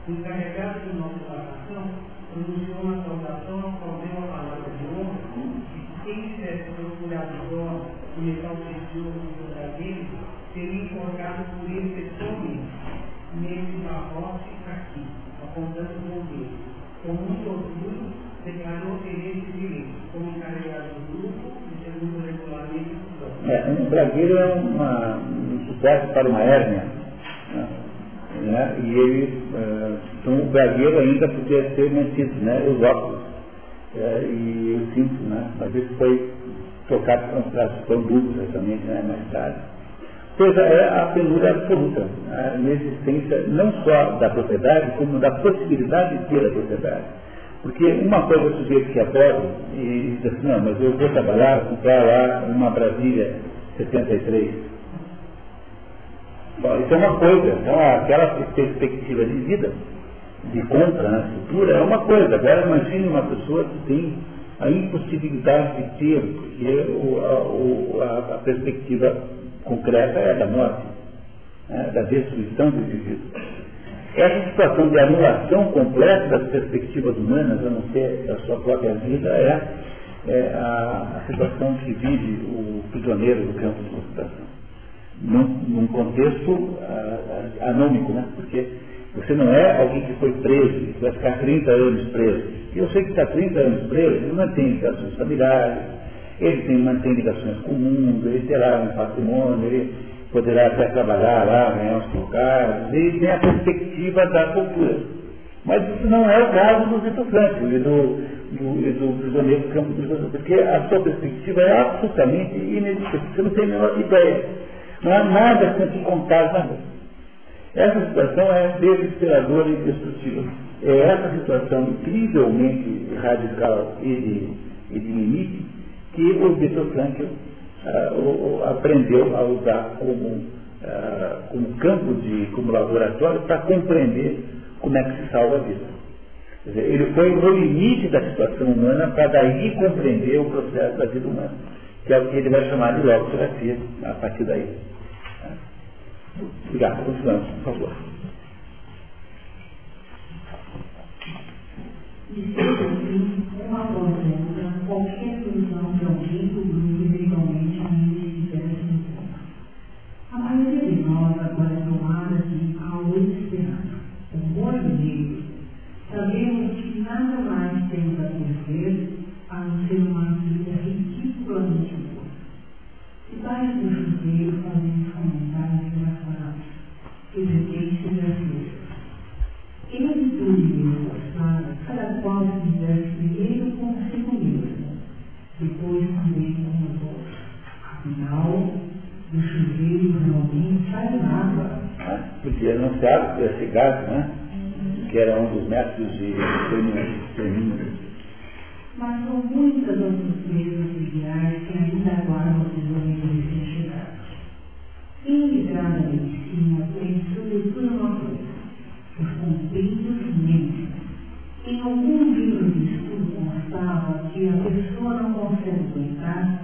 O encarregado de nossa oração pronunciou uma saudação ao qual deu a palavra de honra quem tivesse procurado agora o metal precioso do Brasil seria enforcado por ele pessoalmente, nesse barrote aqui, apontando o dedo. Com muito orgulho, declarou ter esse direito, como encarregado do grupo e segundo o regulamento do é, Um bragueiro é uma, um suporte para uma hérnia. Né? Né? E ele, uh, então ainda podia ser mantido, né? os óculos é, e o cinto, né? mas isso foi tocado com traços duplos exatamente né? mais tarde. Pois é a penúria absoluta, a inexistência não só da propriedade, como da possibilidade de ter a propriedade. Porque uma coisa é o sujeito que é pobre e diz assim, não, mas eu vou trabalhar, comprar lá uma Brasília 73. Bom, isso é uma coisa, então aquela perspectiva de vida, de compra na futura, é uma coisa. Agora imagine uma pessoa que tem a impossibilidade de ter, porque o, a, a, perspectiva concreta é da morte, né, da destruição do indivíduo. Essa situação de anulação completa das perspectivas humanas, a não ser da sua própria vida, é, é a, a, situação que vive o prisioneiro do campo de concentração. Num, num contexto a, anômico, né? porque você não é alguém que foi preso, vai ficar 30 anos preso. E eu sei que está 30 anos preso, ele mantém ligações familiares, ele tem, mantém ligações com o mundo, ele terá um patrimônio, ele poderá até trabalhar lá, ganhar uns trocados, ele tem a perspectiva da cultura. Mas isso não é o caso do Vitor Franco e do, do, e do prisioneiro do prisioneiro, porque a sua perspectiva é absolutamente inexistente, você não tem a menor ideia. Não há nada com que contar nada. Essa situação é desesperadora e destrutiva. É essa situação incrivelmente radical e de, e de limite que o Victor Frankl uh, aprendeu a usar como, uh, como campo de, como laboratório para compreender como é que se salva a vida. Dizer, ele foi no limite da situação humana para daí compreender o processo da vida humana, que é o que ele vai chamar de logografia a partir daí. Obrigado, continuamos, por favor. Qualquer ilusão de alguém maioria de é de. O diverte primeiro consigo mesmo, depois também com os outros. Afinal, do chuveiro realmente sai água. Ah, podia anunciar que ia chegar, né? Que era um dos métodos de extermínio. Mas são muitas outras coisas triviais que ainda aguardam os prisioneiros recém-chegados. Quem ligrar na medicina tem sobretudo uma coisa os compridos mentes. Em algum livro de estudo constava que a pessoa não consegue aguentar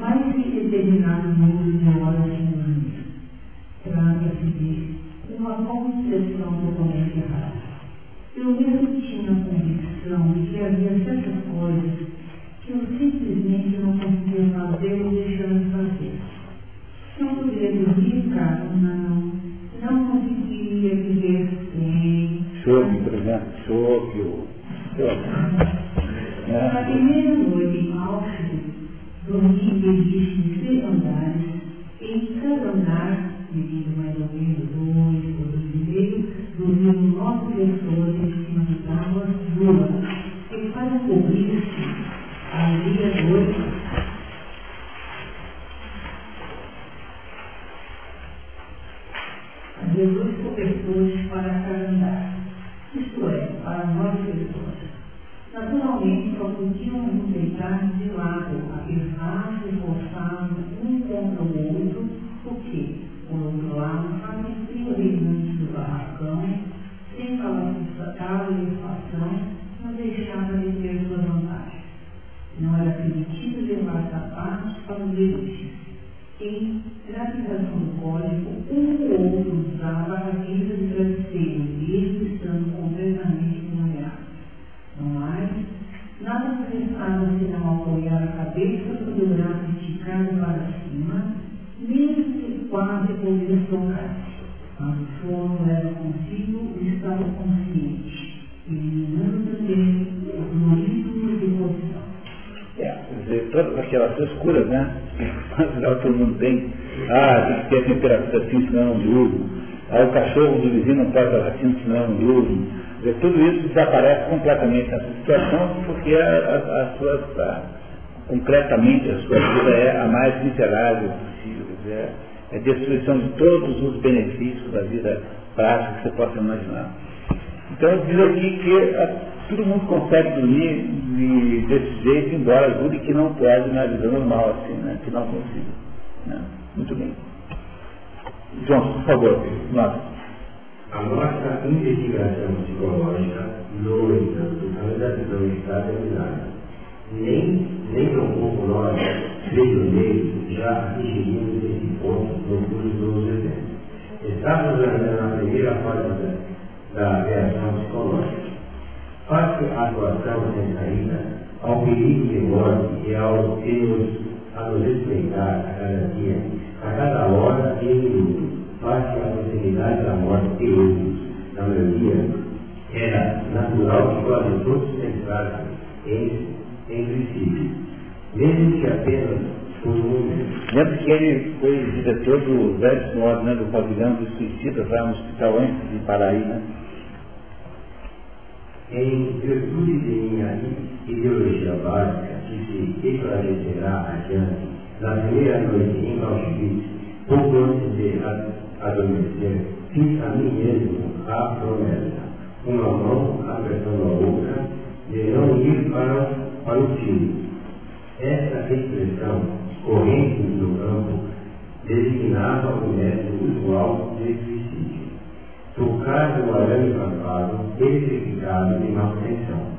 mais que determinado número de horas sem dormir. Trata-se de uma concepção totalmente errada. Eu mesmo tinha a convicção de que havia certas coisas que eu simplesmente não conseguia fazer ou deixando de fazer. Não poderia dormir, cara, não. Não conseguiria viver chope, por exemplo, chope, ပြောတာဒီနေ့ငွေဒီမောက်ဒီဒီဒီဒီ frescuras, né? Afinal, todo mundo tem. Ah, tem que ter a temperatura assim, senão não durmo. Ah, o cachorro do vizinho não pode latir, senão não durmo. Tudo isso desaparece completamente nessa situação, porque a, a, a sua, a, concretamente a sua vida é a mais miserável possível. É, é destruição de todos os benefícios da vida prática que você possa imaginar. Então diz aqui que todo mundo consegue dormir de, desse jeito, embora jure que não pode na vida normal, assim, né? que não consiga. Né? Muito bem. João, por favor, nota. A nossa investigação psicológica, no entanto, ainda não está terminada. Nem, nem um pouco nós, prisioneiros, já atingimos esse ponto no curso dos eventos. Estamos ainda na primeira fase da, da reação psicológica. À atuação sem saída, ao perigo de morte e ao que nos, a nos respeitar a cada dia, a cada hora e minuto face à possibilidade da morte de outros, na maioria, era natural que quase todos pensassem em, em princípio, mesmo que apenas por um momento. Lembra que ele foi diretor do Velho Senhor, né, do pavilhão dos suicidas lá no hospital antes de Paraí, né? Em virtude de minha ideologia básica, que se esclarecerá adiante, na primeira noite em Auschwitz, pouco antes de adormecer, fiz a mim mesmo a promessa, uma mão apertando a outra, de não ir para, para o tiro. Essa expressão, corrente no campo, designava o método usual de. Tocar no arame farpado, eletrificado de manutenção.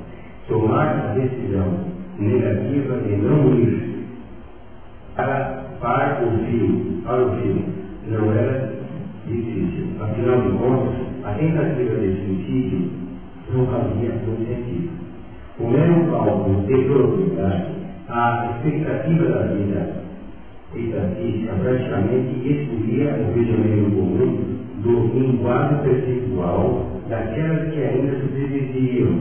Tomar a decisão negativa de não ir para, para o fio, para o fio, não era difícil. Afinal de contas, a tentativa de suicídio não fazia muito sentido. O mesmo cálculo de probabilidade, a expectativa da vida estatística praticamente excluía o prisioneiro comum do enquadro percentual daquelas que ainda sobreviviam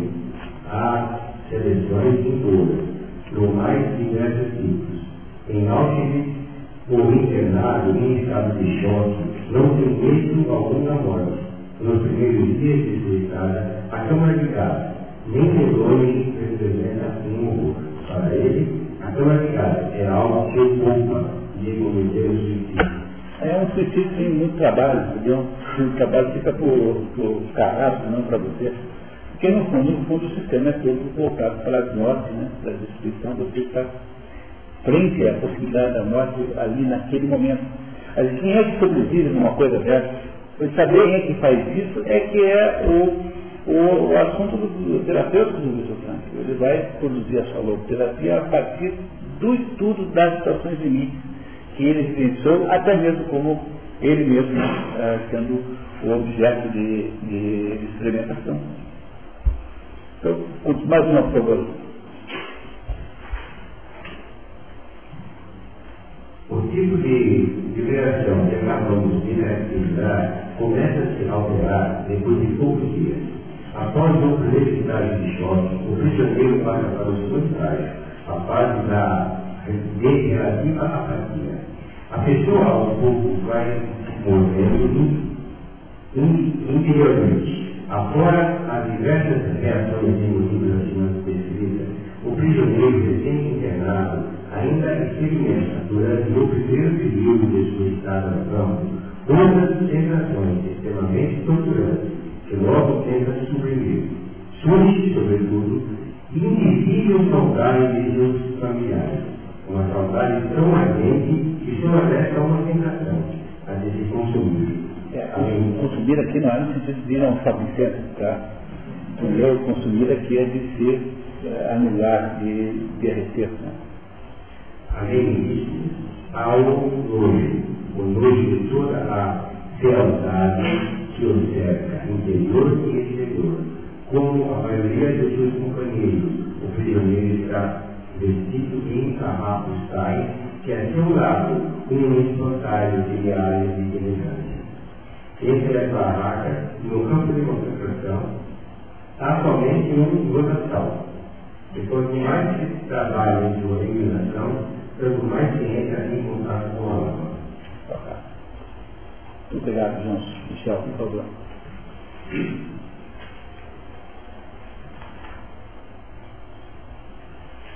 às seleções todas, do mais diversos tipos. Em Auschwitz, o internado em estado de choque não tem êxito algum na morte. Nos primeiros dias de sua estada, a Câmara de Gás, nem longe representa um horror. Para ele, a Câmara de Gás é algo que o poupa de cometer o suicídio. É um suicídio sem muito trabalho, entendeu? O trabalho fica por, por carrasco, não para você. Porque no fundo, no fundo o sistema é todo voltado para as mortes, né? para a destruição, você está frente à possibilidade da morte ali naquele momento. Mas quem é que sobrevive numa coisa dessa? Pois saber quem é que faz isso é que é o, o, o assunto do, do terapeuta do Vitor Frank. Ele vai produzir a sua logoterapia a partir do estudo das situações limites que ele vivenciou, até mesmo como ele mesmo uh, sendo o objeto de, de, de experimentação. Então, mais uma, favor. O tipo de liberação que acabamos de realizar começa a se alterar depois de poucos dias. Após o primeiro estágio de choque, o prisioneiro passa para o segundo estágio, a fase da relativa apatia. A pessoa ao pouco vai movendo interiormente. Afora as diversas reações emotivas acima descritas, o prisioneiro recém-internado ainda experimenta, durante o primeiro período de sua estado outras sensações extremamente torturantes, que logo tenta suprimir. Surge, sobretudo, invisível saudade de seus familiares, uma saudade tão ardente que só resta uma tentação, a de se consumir. É, consumir aqui não é no sentido de não fabricar, tá? O consumir aqui é de se é, anular, de derreter. Né? Além disso, há o nojo, o nojo de toda a fealdade que o cerca, interior e exterior. Como a maioria de seus companheiros, o prisioneiro está vestido em farrapos tais que a seu lado um espantalho de áreas de elegância. Entre as barracas, no campo de concentração, há somente um lotação. E quanto mais se trabalha em sua eliminação, tanto mais se entra em contato com a alma. Muito obrigado, João. Michel, por favor.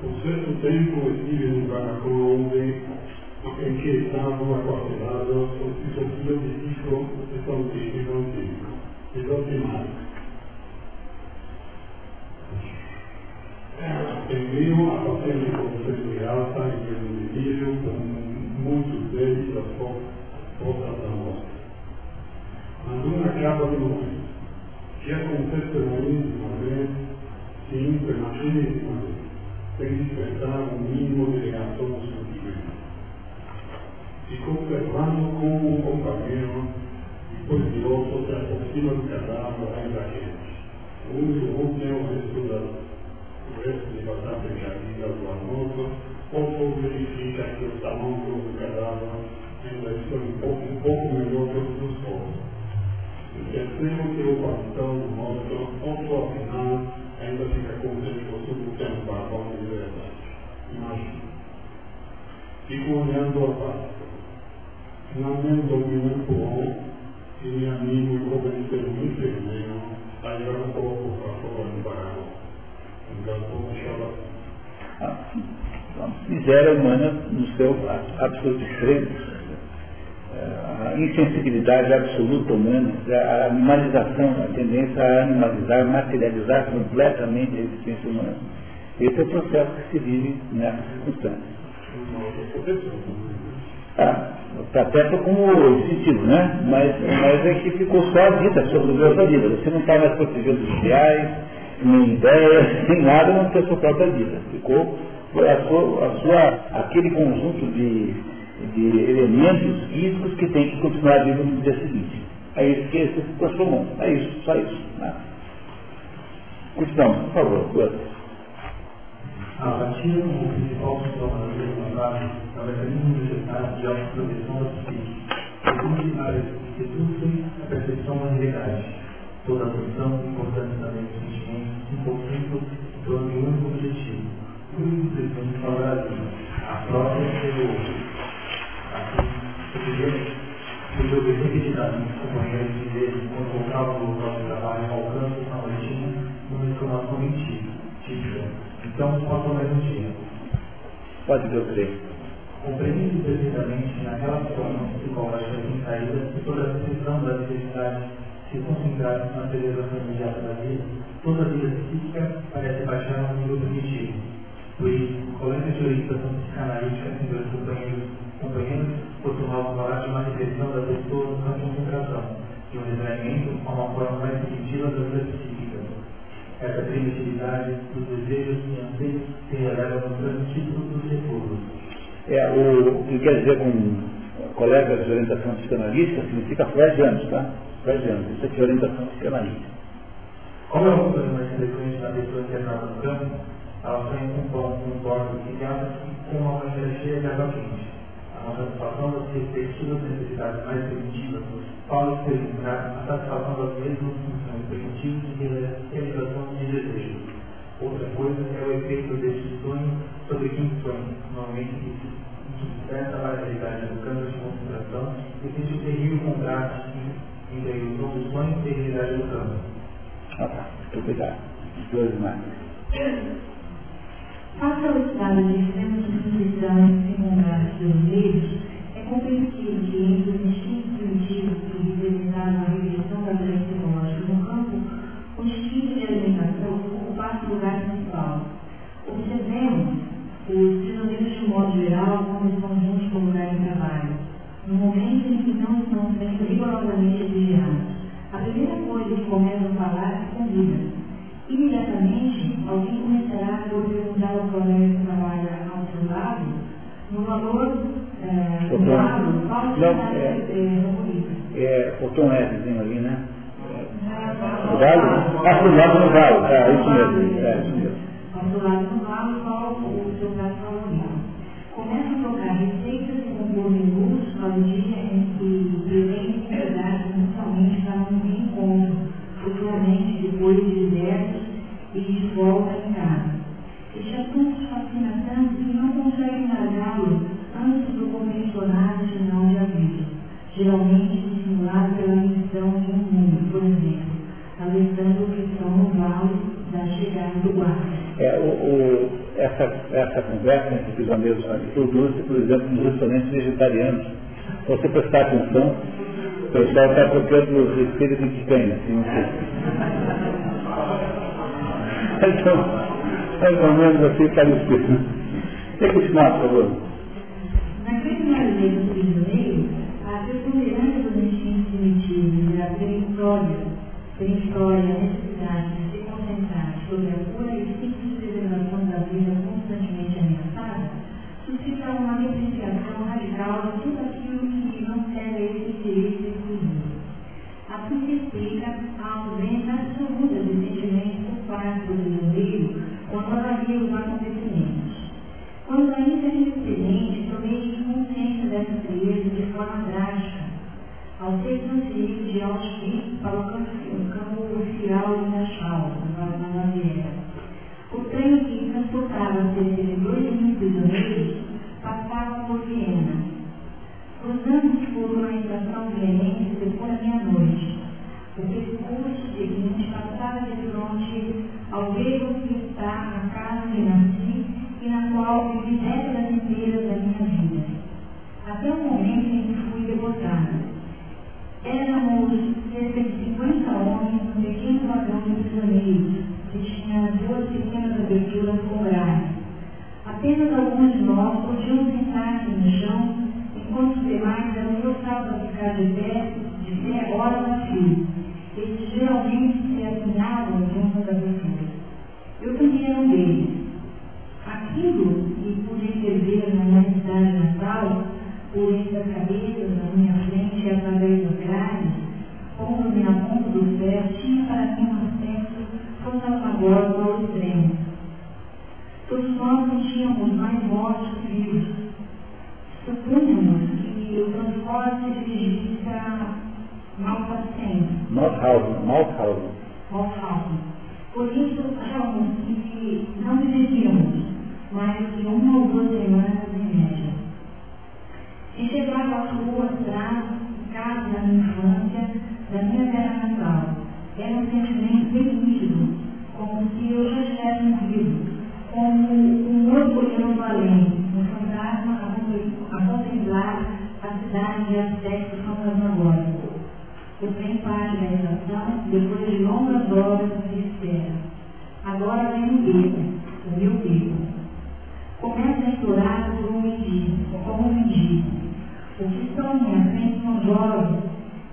Por certo tempo estive no barracão onde em que estavam aquartelados e sofriam de disco exaltístico antigo, exaltimado. Tendiam a fazer-me conceito de alta e de nível com muitos deles das portas da morte. Mas uma capa de morte, que acontece uma vez, sim, prematuramente, sem despertar um mínimo de reação do sentimento. E conservando como um companheiro, depois de outro se aproxima do cadáver ainda quente. O único último resto da o resto de da vida do almoço, ou verifica que o tamanho do cadáver ainda está um pouco, um pouco melhor que os dos outros. O terceiro que o bastão mostra, ou afinal, ainda fica contente Fico olhando a pasta. Finalmente domino bom, e meu amigo e companheiro enfermeiro, eu um pouco para fora do baralho. A miséria humana no seu absoluto extremo, a insensibilidade absoluta humana, a animalização, a tendência a animalizar, materializar completamente a existência humana. Esse é o processo que se vive nessas circunstâncias. Ah, até como instintivo, né? Mas, mas é que ficou só a vida sobre o sua vida. Você não está mais protegendo os ideais, nem ideias, nem nada, não ter a sua própria vida. Ficou a sua, a sua, aquele conjunto de, de elementos físicos que tem que continuar vivo no dia seguinte. É isso que você se transformou. É isso, só isso. Né? Continuamos, por favor. A apatia como principal sintoma da levantada é o mecanismo necessário de autoproteção da psique, que reduzem a percepção da realidade, toda a atenção e importância da mente um conflito em torno de um único objetivo. O pretende salvar a vida, a própria e o outro. Assim, pois eu vi repetidamente companheiros dizer quando voltavam do local de trabalho ao alcance na rotina uma informação mentira, típica. Então, quanto mais um dia. Pode ver o trecho. Compreende perfeitamente naquela forma psicológica sem saída e toda a descrição da necessidade se concentrar na preservação imediata da vida, toda a vida psíquica parece baixar ao nível primitivo. Por isso, o coleta de orientação psicanalítica entre dois companheiros, companheiros costumava falar de uma regressão da pessoa de concentração, de um retraimento a uma forma mais primitiva da vida psíquica. Essa primitividade dos desejos e anseios se releva no grande título dos recursos. É, o, que quer dizer com colegas de orientação psicanalítica, significa freudianos, tá? Freudianos, isso aqui é orientação psicanalítica. Como é uma coisa mais frequente na pessoa internada no campo, ela sonha com pão, com bordas ligadas e com uma banheira cheia de água quente. A nossa satisfação das respectivas necessidades mais primitivas fala experimentar a satisfação das mesmas funções primitivas de realização de desejos. Outra coisa é o efeito deste sonho sobre quem sonha, normalmente que desperta a variabilidade do campo de concentração e existe um terrível contraste entre a ilusão do sonho e a realidade do campo. Ah, tá. Muito obrigado. Duas mais. Face ao estado de extrema substituição e secundária dos meios, é compreensível que entre os no momento em que não estão sendo rigorosamente vigiados. A primeira coisa que começam a falar é comida. Imediatamente, alguém começará por perguntar ao colega que trabalha ao seu lado, no valor é, do lado, qual é- é, favorito. É, botou um ali, né? O galo? Ah, pro lado no galo. É, isso mesmo. É, isso mesmo. Ao seu lado do lado, qual o seu prato favorito. Começa a tocar receitas e compor menus para o dia em que pretende convidar inicialmente para um encontro, futuramente depois de diversos e de volta em casa. Este assunto fascina tanto que não consegue largá-lo antes do convencionado sinal de aviso, geralmente dissimulado pela emissão de um número, por exemplo, alertando que são no vale da chegada do guarda. É, o, o- essa, essa conversa entre prisioneiros produz, por exemplo, nos restaurantes vegetarianos. Você prestar atenção, o pessoal está trocando receitas de picanha. Assim. Então, mais ou menos assim parecido. Quer continuar, por favor? Na grande maioria dos prisioneiros, a preponderância dos instintos primitivos a peremptória, peremptória, a necessidade de se concentrar sobre a pura e simples preservação da vida constantemente ameaçada, suscita uma depreciação radical de tudo explica a ausência absoluta de sentimento por parte do prisioneiro quando avalia os acontecimentos. Quando ainda é inexperiente, tomei consciência dessa frieza de forma drástica, ao ser transferido de Auschwitz para o campo oficial de Dachau, na Baviera. O trem que transportava cerca de 2 mil prisioneiros passava por Viena. Cruzamos por uma estação vienense depois da meia-noite. O percurso seguinte passava de frente ao verbo que está a casa que nasci e na qual vivi décadas estação depois de longas horas de espera. Agora vem o beco, o meu beco. Começa a explorar por um mendigo, como um mendigo. O que estão à minha frente são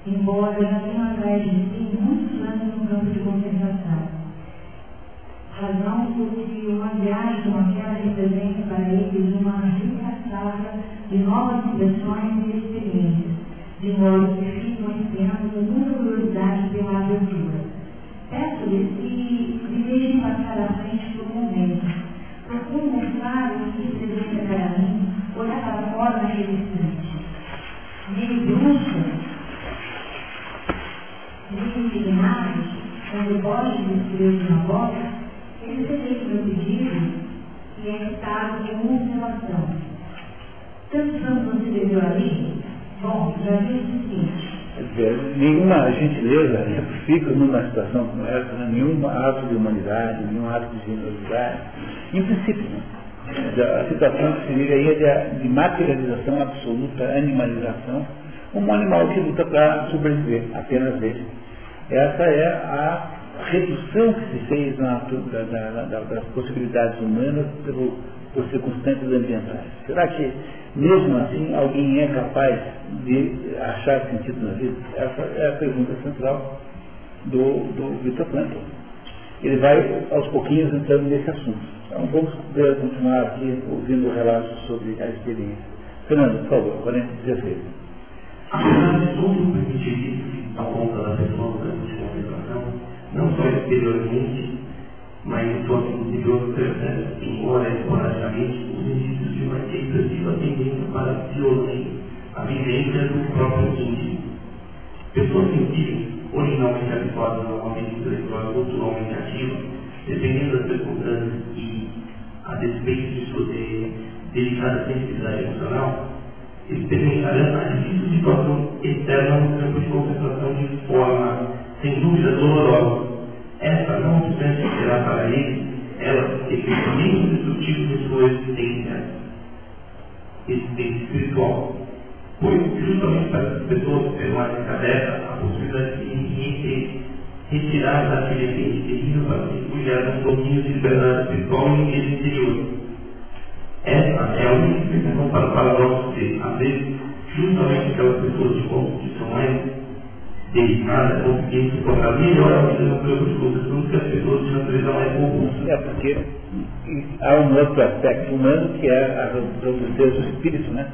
embora já tenham atrás de si muitos anos no campo de concentração. Razão porque uma viagem como aquela representa para eles uma rica safra de novas impressões e experiências, de modo que ficam esperando com muita curiosidade pela aventura. Peço-lhes que me deixem passar à frente do convento, procuro mostrar o que representa para mim olhar para fora naquele instante. Meio brusca, meio indignados, quando pode descrever na boca, eles receberam meu pedido e é estado de observação. Tantos anos você viveu ali? Bom, já vi o seguinte. Nenhuma gentileza fica numa situação como essa, né? nenhum ato de humanidade, nenhum ato de generosidade. Em princípio, né? a situação que se vive aí é de, de materialização absoluta, animalização, um animal que luta para sobreviver, apenas ele. Essa é a redução que se fez na, da, da, da, das possibilidades humanas pelo, por circunstâncias ambientais. Será que, mesmo assim, alguém é capaz de achar sentido na vida? Essa é a pergunta central do, do Victor Frankl. Ele vai, aos pouquinhos, entrando nesse assunto. Então, vamos continuar aqui ouvindo o relato sobre a experiência. Fernando, por favor, 4016. Apesar de tudo permitir a conta da pessoa durante a contemplação, não só exteriormente, mas em sua interior embora esporadicamente, os indícios de uma excessiva tendência para violência, a vivência do próprio íntimo. Pessoas sensíveis, originalmente habituadas a uma vida intelectual culturalmente ativa, dependendo das circunstâncias e a despeito de sua de, delicada sensibilidade emocional, experimentarão a difícil situação externa no campo de concentração de forma, sem dúvida, dolorosa. Essa, não obstante, será para eles, ela, efetivamente destrutiva de sua existência, existência espiritual. Pois, justamente para as pessoas terem mais aberta a possibilidade de retirar daquele ambiente terrível para se refugiar nos domínios de liberdade espiritual e exterior. Essa é a única explicação para o paradoxo de, às vezes, justamente aquelas pessoas de constituição mais delicada conseguirem suportar melhor a vida no campo de condução do que as pessoas de natureza mais robusta. É porque há um outro aspecto humano que é a robustez do espírito, né?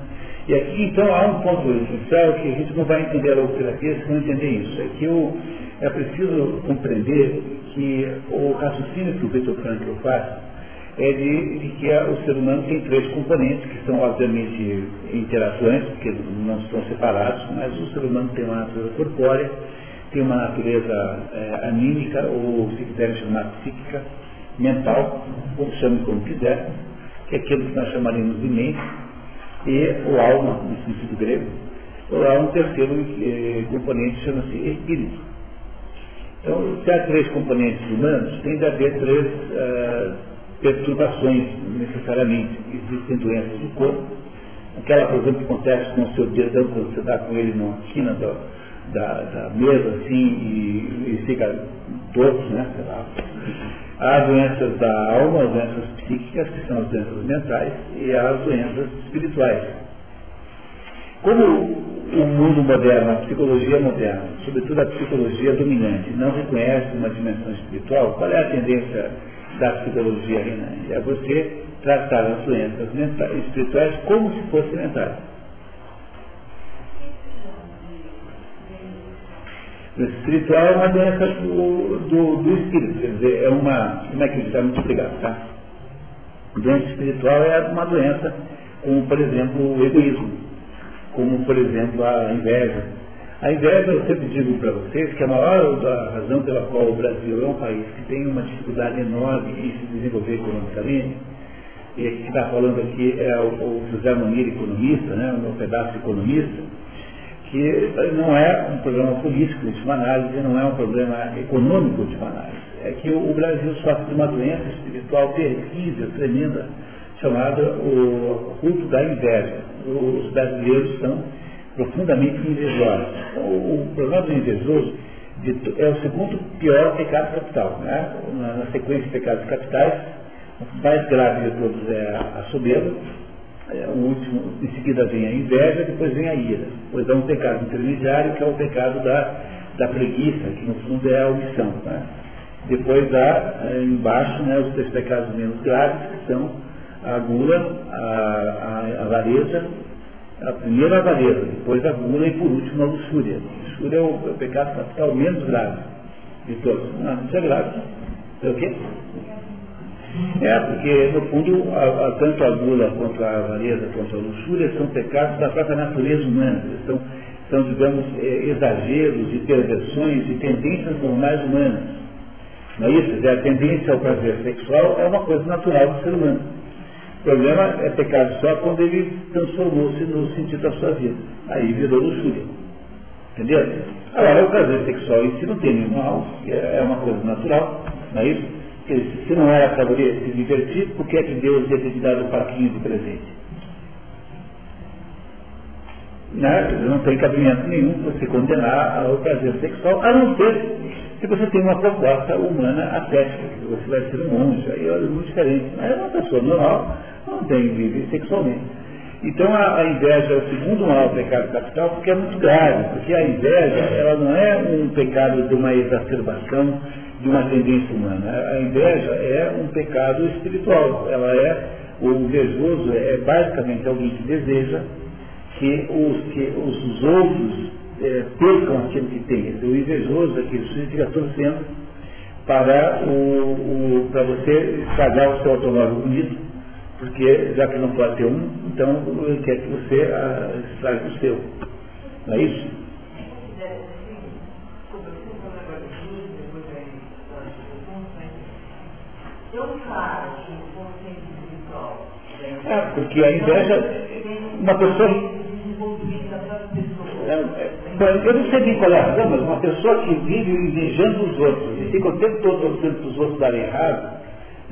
E aqui, então, há um ponto essencial que a gente não vai entender a logoterapia se não entender isso. É que o, é preciso compreender que o raciocínio que o Victor Frankl faz é de, de, que o ser humano tem três componentes, que são obviamente interações, porque não estão separados, mas o ser humano tem uma natureza corpórea, tem uma natureza é, anímica, ou se quiserem chamar psíquica, mental, ou chame como quiser, que é aquilo que nós chamaríamos de mente, e o alma, no sentido grego, ou há um terceiro eh, componente chama-se espírito. Então, se há três componentes humanos, tem de haver três uh, perturbações, necessariamente. Existem doenças do corpo, aquela, por exemplo, que acontece com o seu dedão quando você está com ele na esquina da, da, da mesa, assim, e, e fica torto, né? Sei lá. Há doenças da alma, as doenças psíquicas, que são as doenças mentais, e há as doenças espirituais. Como o mundo moderno, a psicologia moderna, sobretudo a psicologia dominante, não reconhece uma dimensão espiritual, qual é a tendência da psicologia reinante? É você tratar as doenças mentais, espirituais como se fossem mentais. O espiritual é uma doença do, do, do, espírito, quer dizer, é uma. Como é que está muito explicado, tá? Doença espiritual é uma doença como, por exemplo, o egoísmo, como, por exemplo, a inveja. A inveja, eu sempre digo para vocês que a maior da razão pela qual o Brasil é um país que tem uma dificuldade enorme em se desenvolver economicamente, e que está falando aqui é o, o José Munir, economista, né, o meu pedaço economista, que não é um problema político de última análise, não é um problema econômico de última análise. É que o Brasil sofre de uma doença espiritual terrível, tremenda, chamada o culto da inveja. Os brasileiros são profundamente invejosos. O, problema do invejoso é o segundo pior pecado capital. Né? Na, na sequência de pecados capitais, o mais grave de todos é a soberba, é, o último, em seguida vem a inveja, depois vem a ira. Pois há um pecado intermediário, que é o pecado da, da preguiça, que no fundo é a omissão. Né? Depois há é, embaixo né, os três pecados menos graves, que são a gula, a, a avareza, a primeira a avareza, depois a gula e por último a luxúria. A luxúria é o, é o pecado capital menos grave de todos. Não, isso é grave. É o quê? É, porque no fundo, a, a, tanto a gula quanto a avareza quanto a luxúria são pecados da própria natureza humana. São, são digamos, é, exageros e perversões e tendências normais humanas. Não é isso? A tendência ao prazer sexual é uma coisa natural do ser humano. O problema é pecado só quando ele transformou-se no sentido da sua vida. Aí virou luxúria. Entendeu? Agora, o prazer sexual em si não tem nenhum mal, é uma coisa natural, não é isso? Porque se não era para se divertir, por que é que Deus ia ter te dado um parquinho de presente? Né? Não tem cabimento nenhum você condenar ao prazer sexual, a não ser se você tem uma proposta humana atética, que você vai ser um monge, aí é muito diferente. Mas é uma pessoa normal, não tem vive sexualmente. Então a, a, inveja é o segundo maior pecado capital porque é muito grave, porque a inveja ela não é um pecado de uma exacerbação de uma tendência humana. A inveja é um pecado espiritual. Ela é, o invejoso é basicamente alguém que deseja que os, que os outros é, percam aquilo que tem. O invejoso, aquele sujeito fica torcendo para, o, o, para você estragar o seu automóvel bonito, porque já que não pode ter um, então ele quer que você ah, estrague o seu. Não é isso? É, porque a inveja, uma pessoa. É, é, eu não sei bem qual é a razão, mas uma pessoa que vive invejando os outros e fica o tempo todo torcendo para os outros darem errado,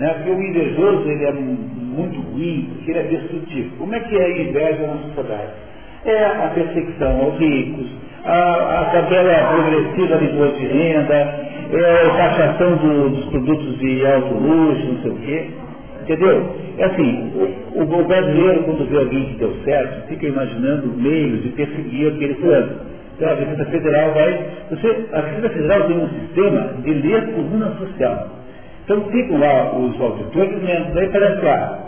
né, porque o invejoso ele é muito ruim, porque ele é destrutivo. Como é que é a inveja na sociedade? É a perseguição aos ricos, a, a tabela progressiva de imposto de renda, é a taxação do, dos produtos de alto luxo, não sei o quê. Entendeu? É assim, o, o, brasileiro, quando vê alguém que deu certo, fica imaginando meios de perseguir aquele plano. Então a Receita Federal vai. Você, a Receita Federal tem um sistema de ler coluna social. Então ficam lá os auditores mesmo, daí parece lá.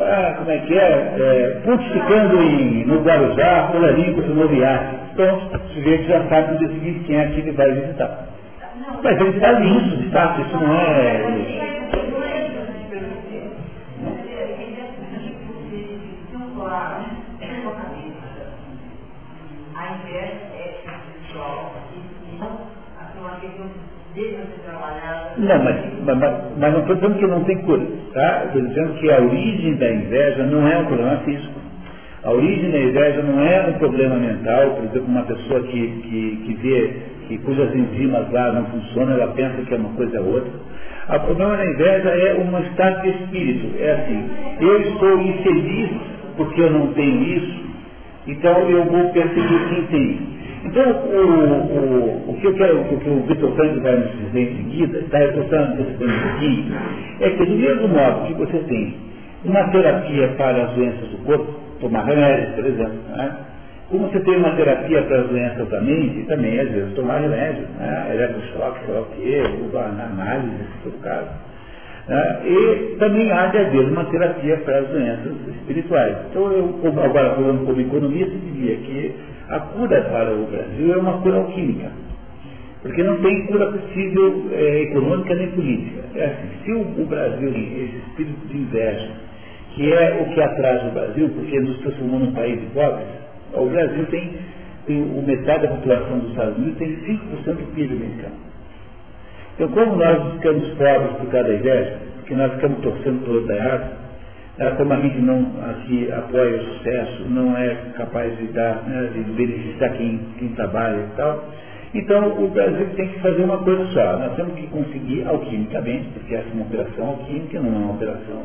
Ah, como é que é? é pontificando no Guarujá, fularinho com o novo iate. Então, o sujeito já sabe no dia seguinte quem é que ele vai visitar. Mas ele está lindo, de fato, isso não é. Mas, mas, mas não estou dizendo que não tem cura, tá? Estou dizendo que a origem da inveja não é um problema físico. A origem da inveja não é um problema mental, por exemplo, uma pessoa que, que, que vê que cujas enzimas lá não funcionam, ela pensa que é uma coisa ou outra. O problema da inveja é um estado de espírito. É assim, eu estou infeliz porque eu não tenho isso, então eu vou perseguir quem tem. Então, o, o, o, que eu quero, o o Vitor Frank vai nos dizer em seguida, está reforçando antecipando aqui, é que do mesmo modo que você tem uma terapia para as doenças do corpo, tomar remédio, por exemplo, né? como você tem uma terapia para as doenças da mente, também às vezes tomar remédio, né? eletrochoque, sei lá o quê, análise, se for o caso. Né? E também há de haver uma terapia para as doenças espirituais. Então, eu, agora falando como economista, diria que a cura para o Brasil é uma cura alquímica. Porque não tem cura possível é, econômica nem política. É assim, se o, o Brasil, esse espírito de inveja, que é o que atrasa o Brasil, porque nos transformou num país de pobres, o Brasil tem, tem o metade da população dos Estados Unidos tem 5% do PIB americano. Então, como nós ficamos pobres por causa da inveja, porque nós ficamos torcendo todo da errado, como a gente não apoia o sucesso, não é capaz de dar, né, de beneficiar quem, quem trabalha e tal, então o Brasil tem que fazer uma coisa só, nós temos que conseguir alquimicamente, porque essa é uma operação alquímica, não é uma operação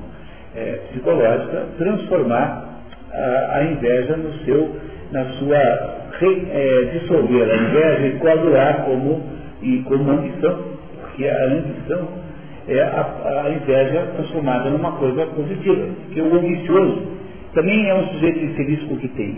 é, psicológica, transformar a, a, inveja no seu, na sua re, é, dissolver a inveja e coadular como, e como ambição, porque a ambição é a, a inveja transformada numa coisa positiva. Porque o ambicioso também é um sujeito infeliz com o que tem.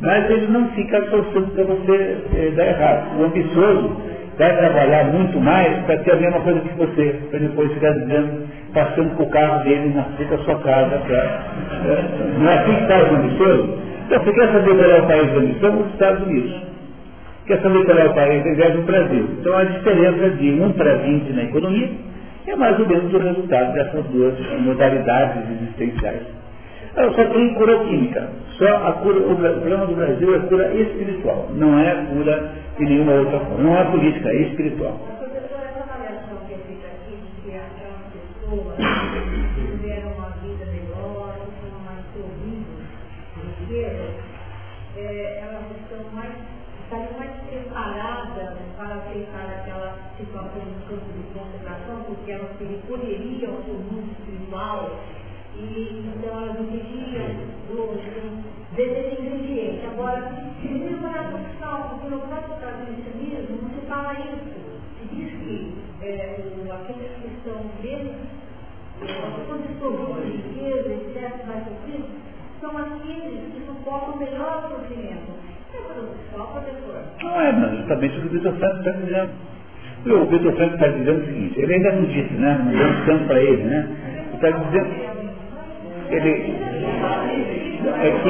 Mas ele não fica torcendo para você é, dar errado. O ambicioso, vai trabalhar muito mais para ter a mesma coisa que você, para depois ficar dizendo, passando com o carro dele na frente da sua casa. Pra, é, não é assim que está ambicioso? Então, você quer saber qual é o país da missão? Os Estados Unidos. Quer saber qual é o país? Ao invés do Brasil. Então, a diferença de 1 para 20 na economia é mais ou menos o resultado dessas duas modalidades existenciais. Só tem cura química. Só a cura, o problema do Brasil é cura espiritual. Não é cura de nenhuma outra forma. Não é política, é espiritual. Mais estão mais, para aceitar aquela situação porque elas poderiam o mundo espiritual e então elas entendiam do, desse ingrediente. Agora, se você for a profissão, porque no próprio tradicionalismo não se fala isso. Se diz que é, o, aqueles que estão as condições de riqueza, etc., mais sofridos, são aqueles que suportam melhor o sofrimento. É profissão, professor? Não é, mas justamente o que o Franco está dizendo. O Vitor Franco está dizendo o seguinte, ele ainda não disse, né? Não deu tempo para ele, né? Está dizendo ele, é que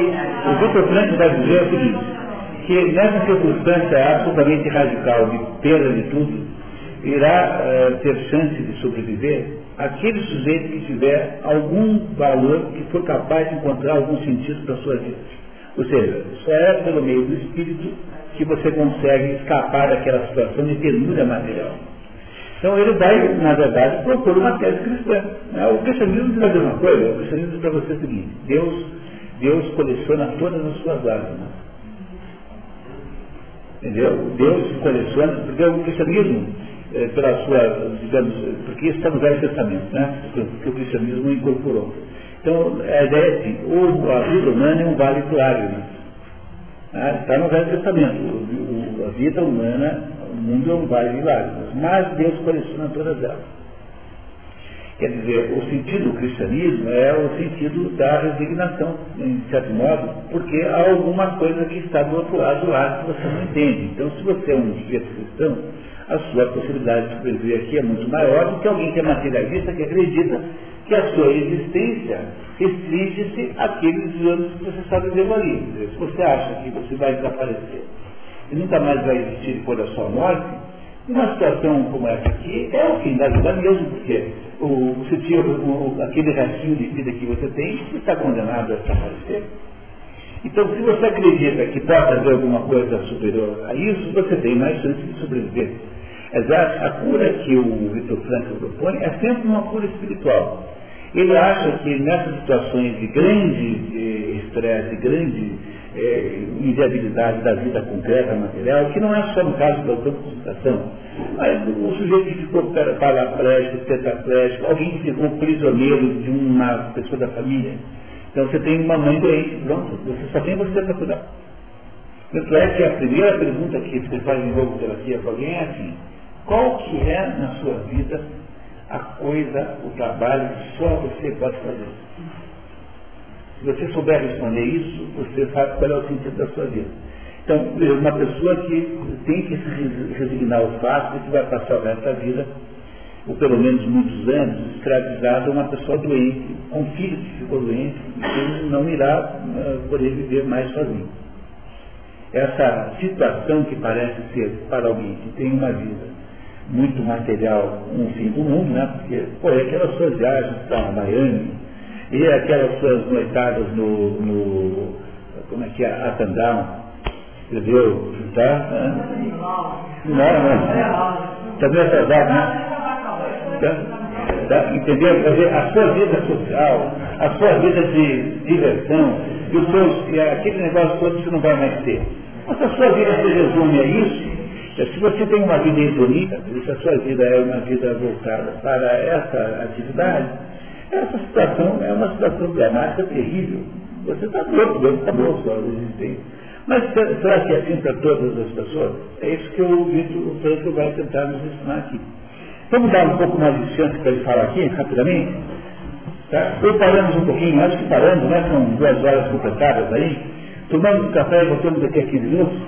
o Vitor Franco vai dizer o seguinte, que nessa circunstância absolutamente radical de perda de tudo, irá uh, ter chance de sobreviver aquele sujeito que tiver algum valor, que for capaz de encontrar algum sentido para a sua vida. Ou seja, só é pelo meio do espírito que você consegue escapar daquela situação de penúria material. Então ele vai, na verdade, propor uma tese cristã. Né? O cristianismo diz a mesma coisa. O cristianismo diz para você o seguinte, Deus, Deus coleciona todas as suas lágrimas. Entendeu? Deus coleciona, porque o cristianismo, é, pela sua, digamos, porque isso está no Velho Testamento, né? Que o cristianismo incorporou. Então, a ideia é assim, a vida humana é um vale de lágrimas. Está no Velho Testamento. A vida humana o mundo é um vale de lágrimas, mas Deus coleciona todas elas. Quer dizer, o sentido do cristianismo é o sentido da resignação, em certo modo, porque há alguma coisa que está do outro lado lá que você não entende. Então, se você é um sujeito cristão, a sua possibilidade de sobreviver aqui é muito maior do que alguém que é materialista, que acredita que a sua existência restringe-se àqueles anos que você vivendo ali. Se você acha que você vai desaparecer e nunca mais vai existir depois da sua morte, uma situação como essa aqui é o fim da vida mesmo, porque o, você o, aquele restinho de vida que você tem, você está condenado a desaparecer. Então, se você acredita que pode haver alguma coisa superior a isso, você tem mais chance de sobreviver. A cura que o Vitor Franco propõe é sempre uma cura espiritual. Ele acha que nessas situações de grande eh, estresse, de grande é, inviabilidade da vida concreta, material, que não é só no caso da autoconcentração, mas o sujeito que ficou paraplégico, tetraplégico, alguém que ficou prisioneiro de uma pessoa da família. Então você tem uma mãe doente, pronto, você só tem você para cuidar. Tanto é que a primeira pergunta que você faz em terapia com alguém é assim, qual que é na sua vida a coisa, o trabalho que só você pode fazer? Se você souber responder isso, você sabe qual é o sentido da sua vida. Então, uma pessoa que tem que se resignar ao fato de que vai passar o resto da vida, ou pelo menos muitos anos, escravizado a uma pessoa doente, com um filho que ficou doente, não irá uh, poder viver mais sozinho. Essa situação que parece ser para alguém que tem uma vida muito material, um fim do mundo, né? Porque, pô, é aquelas suas viagens para Miami, e aquelas suas noitadas no, no como é que é, up and down, entendeu? Tá? Não, não. Também é verdade, né? Tá? Tá? Entendeu? Quer dizer, a sua vida social, a sua vida de diversão, e os seus, e aquele negócio todo você não vai mais ter. Mas a sua vida se resume a isso, se você tem uma vida bonita, se a sua vida é uma vida voltada para essa atividade, essa situação é uma situação dramática terrível. Você está louco, você está louco sua existência. Mas será que é assim para todas as pessoas? É isso que o Vitor Franco vai tentar nos ensinar aqui. Vamos dar um pouco mais de chance para ele falar aqui, rapidamente? Tá? Ou paramos um pouquinho, acho que parando, né? São duas horas completadas aí. Tomamos um café e voltamos daqui a 15 minutos.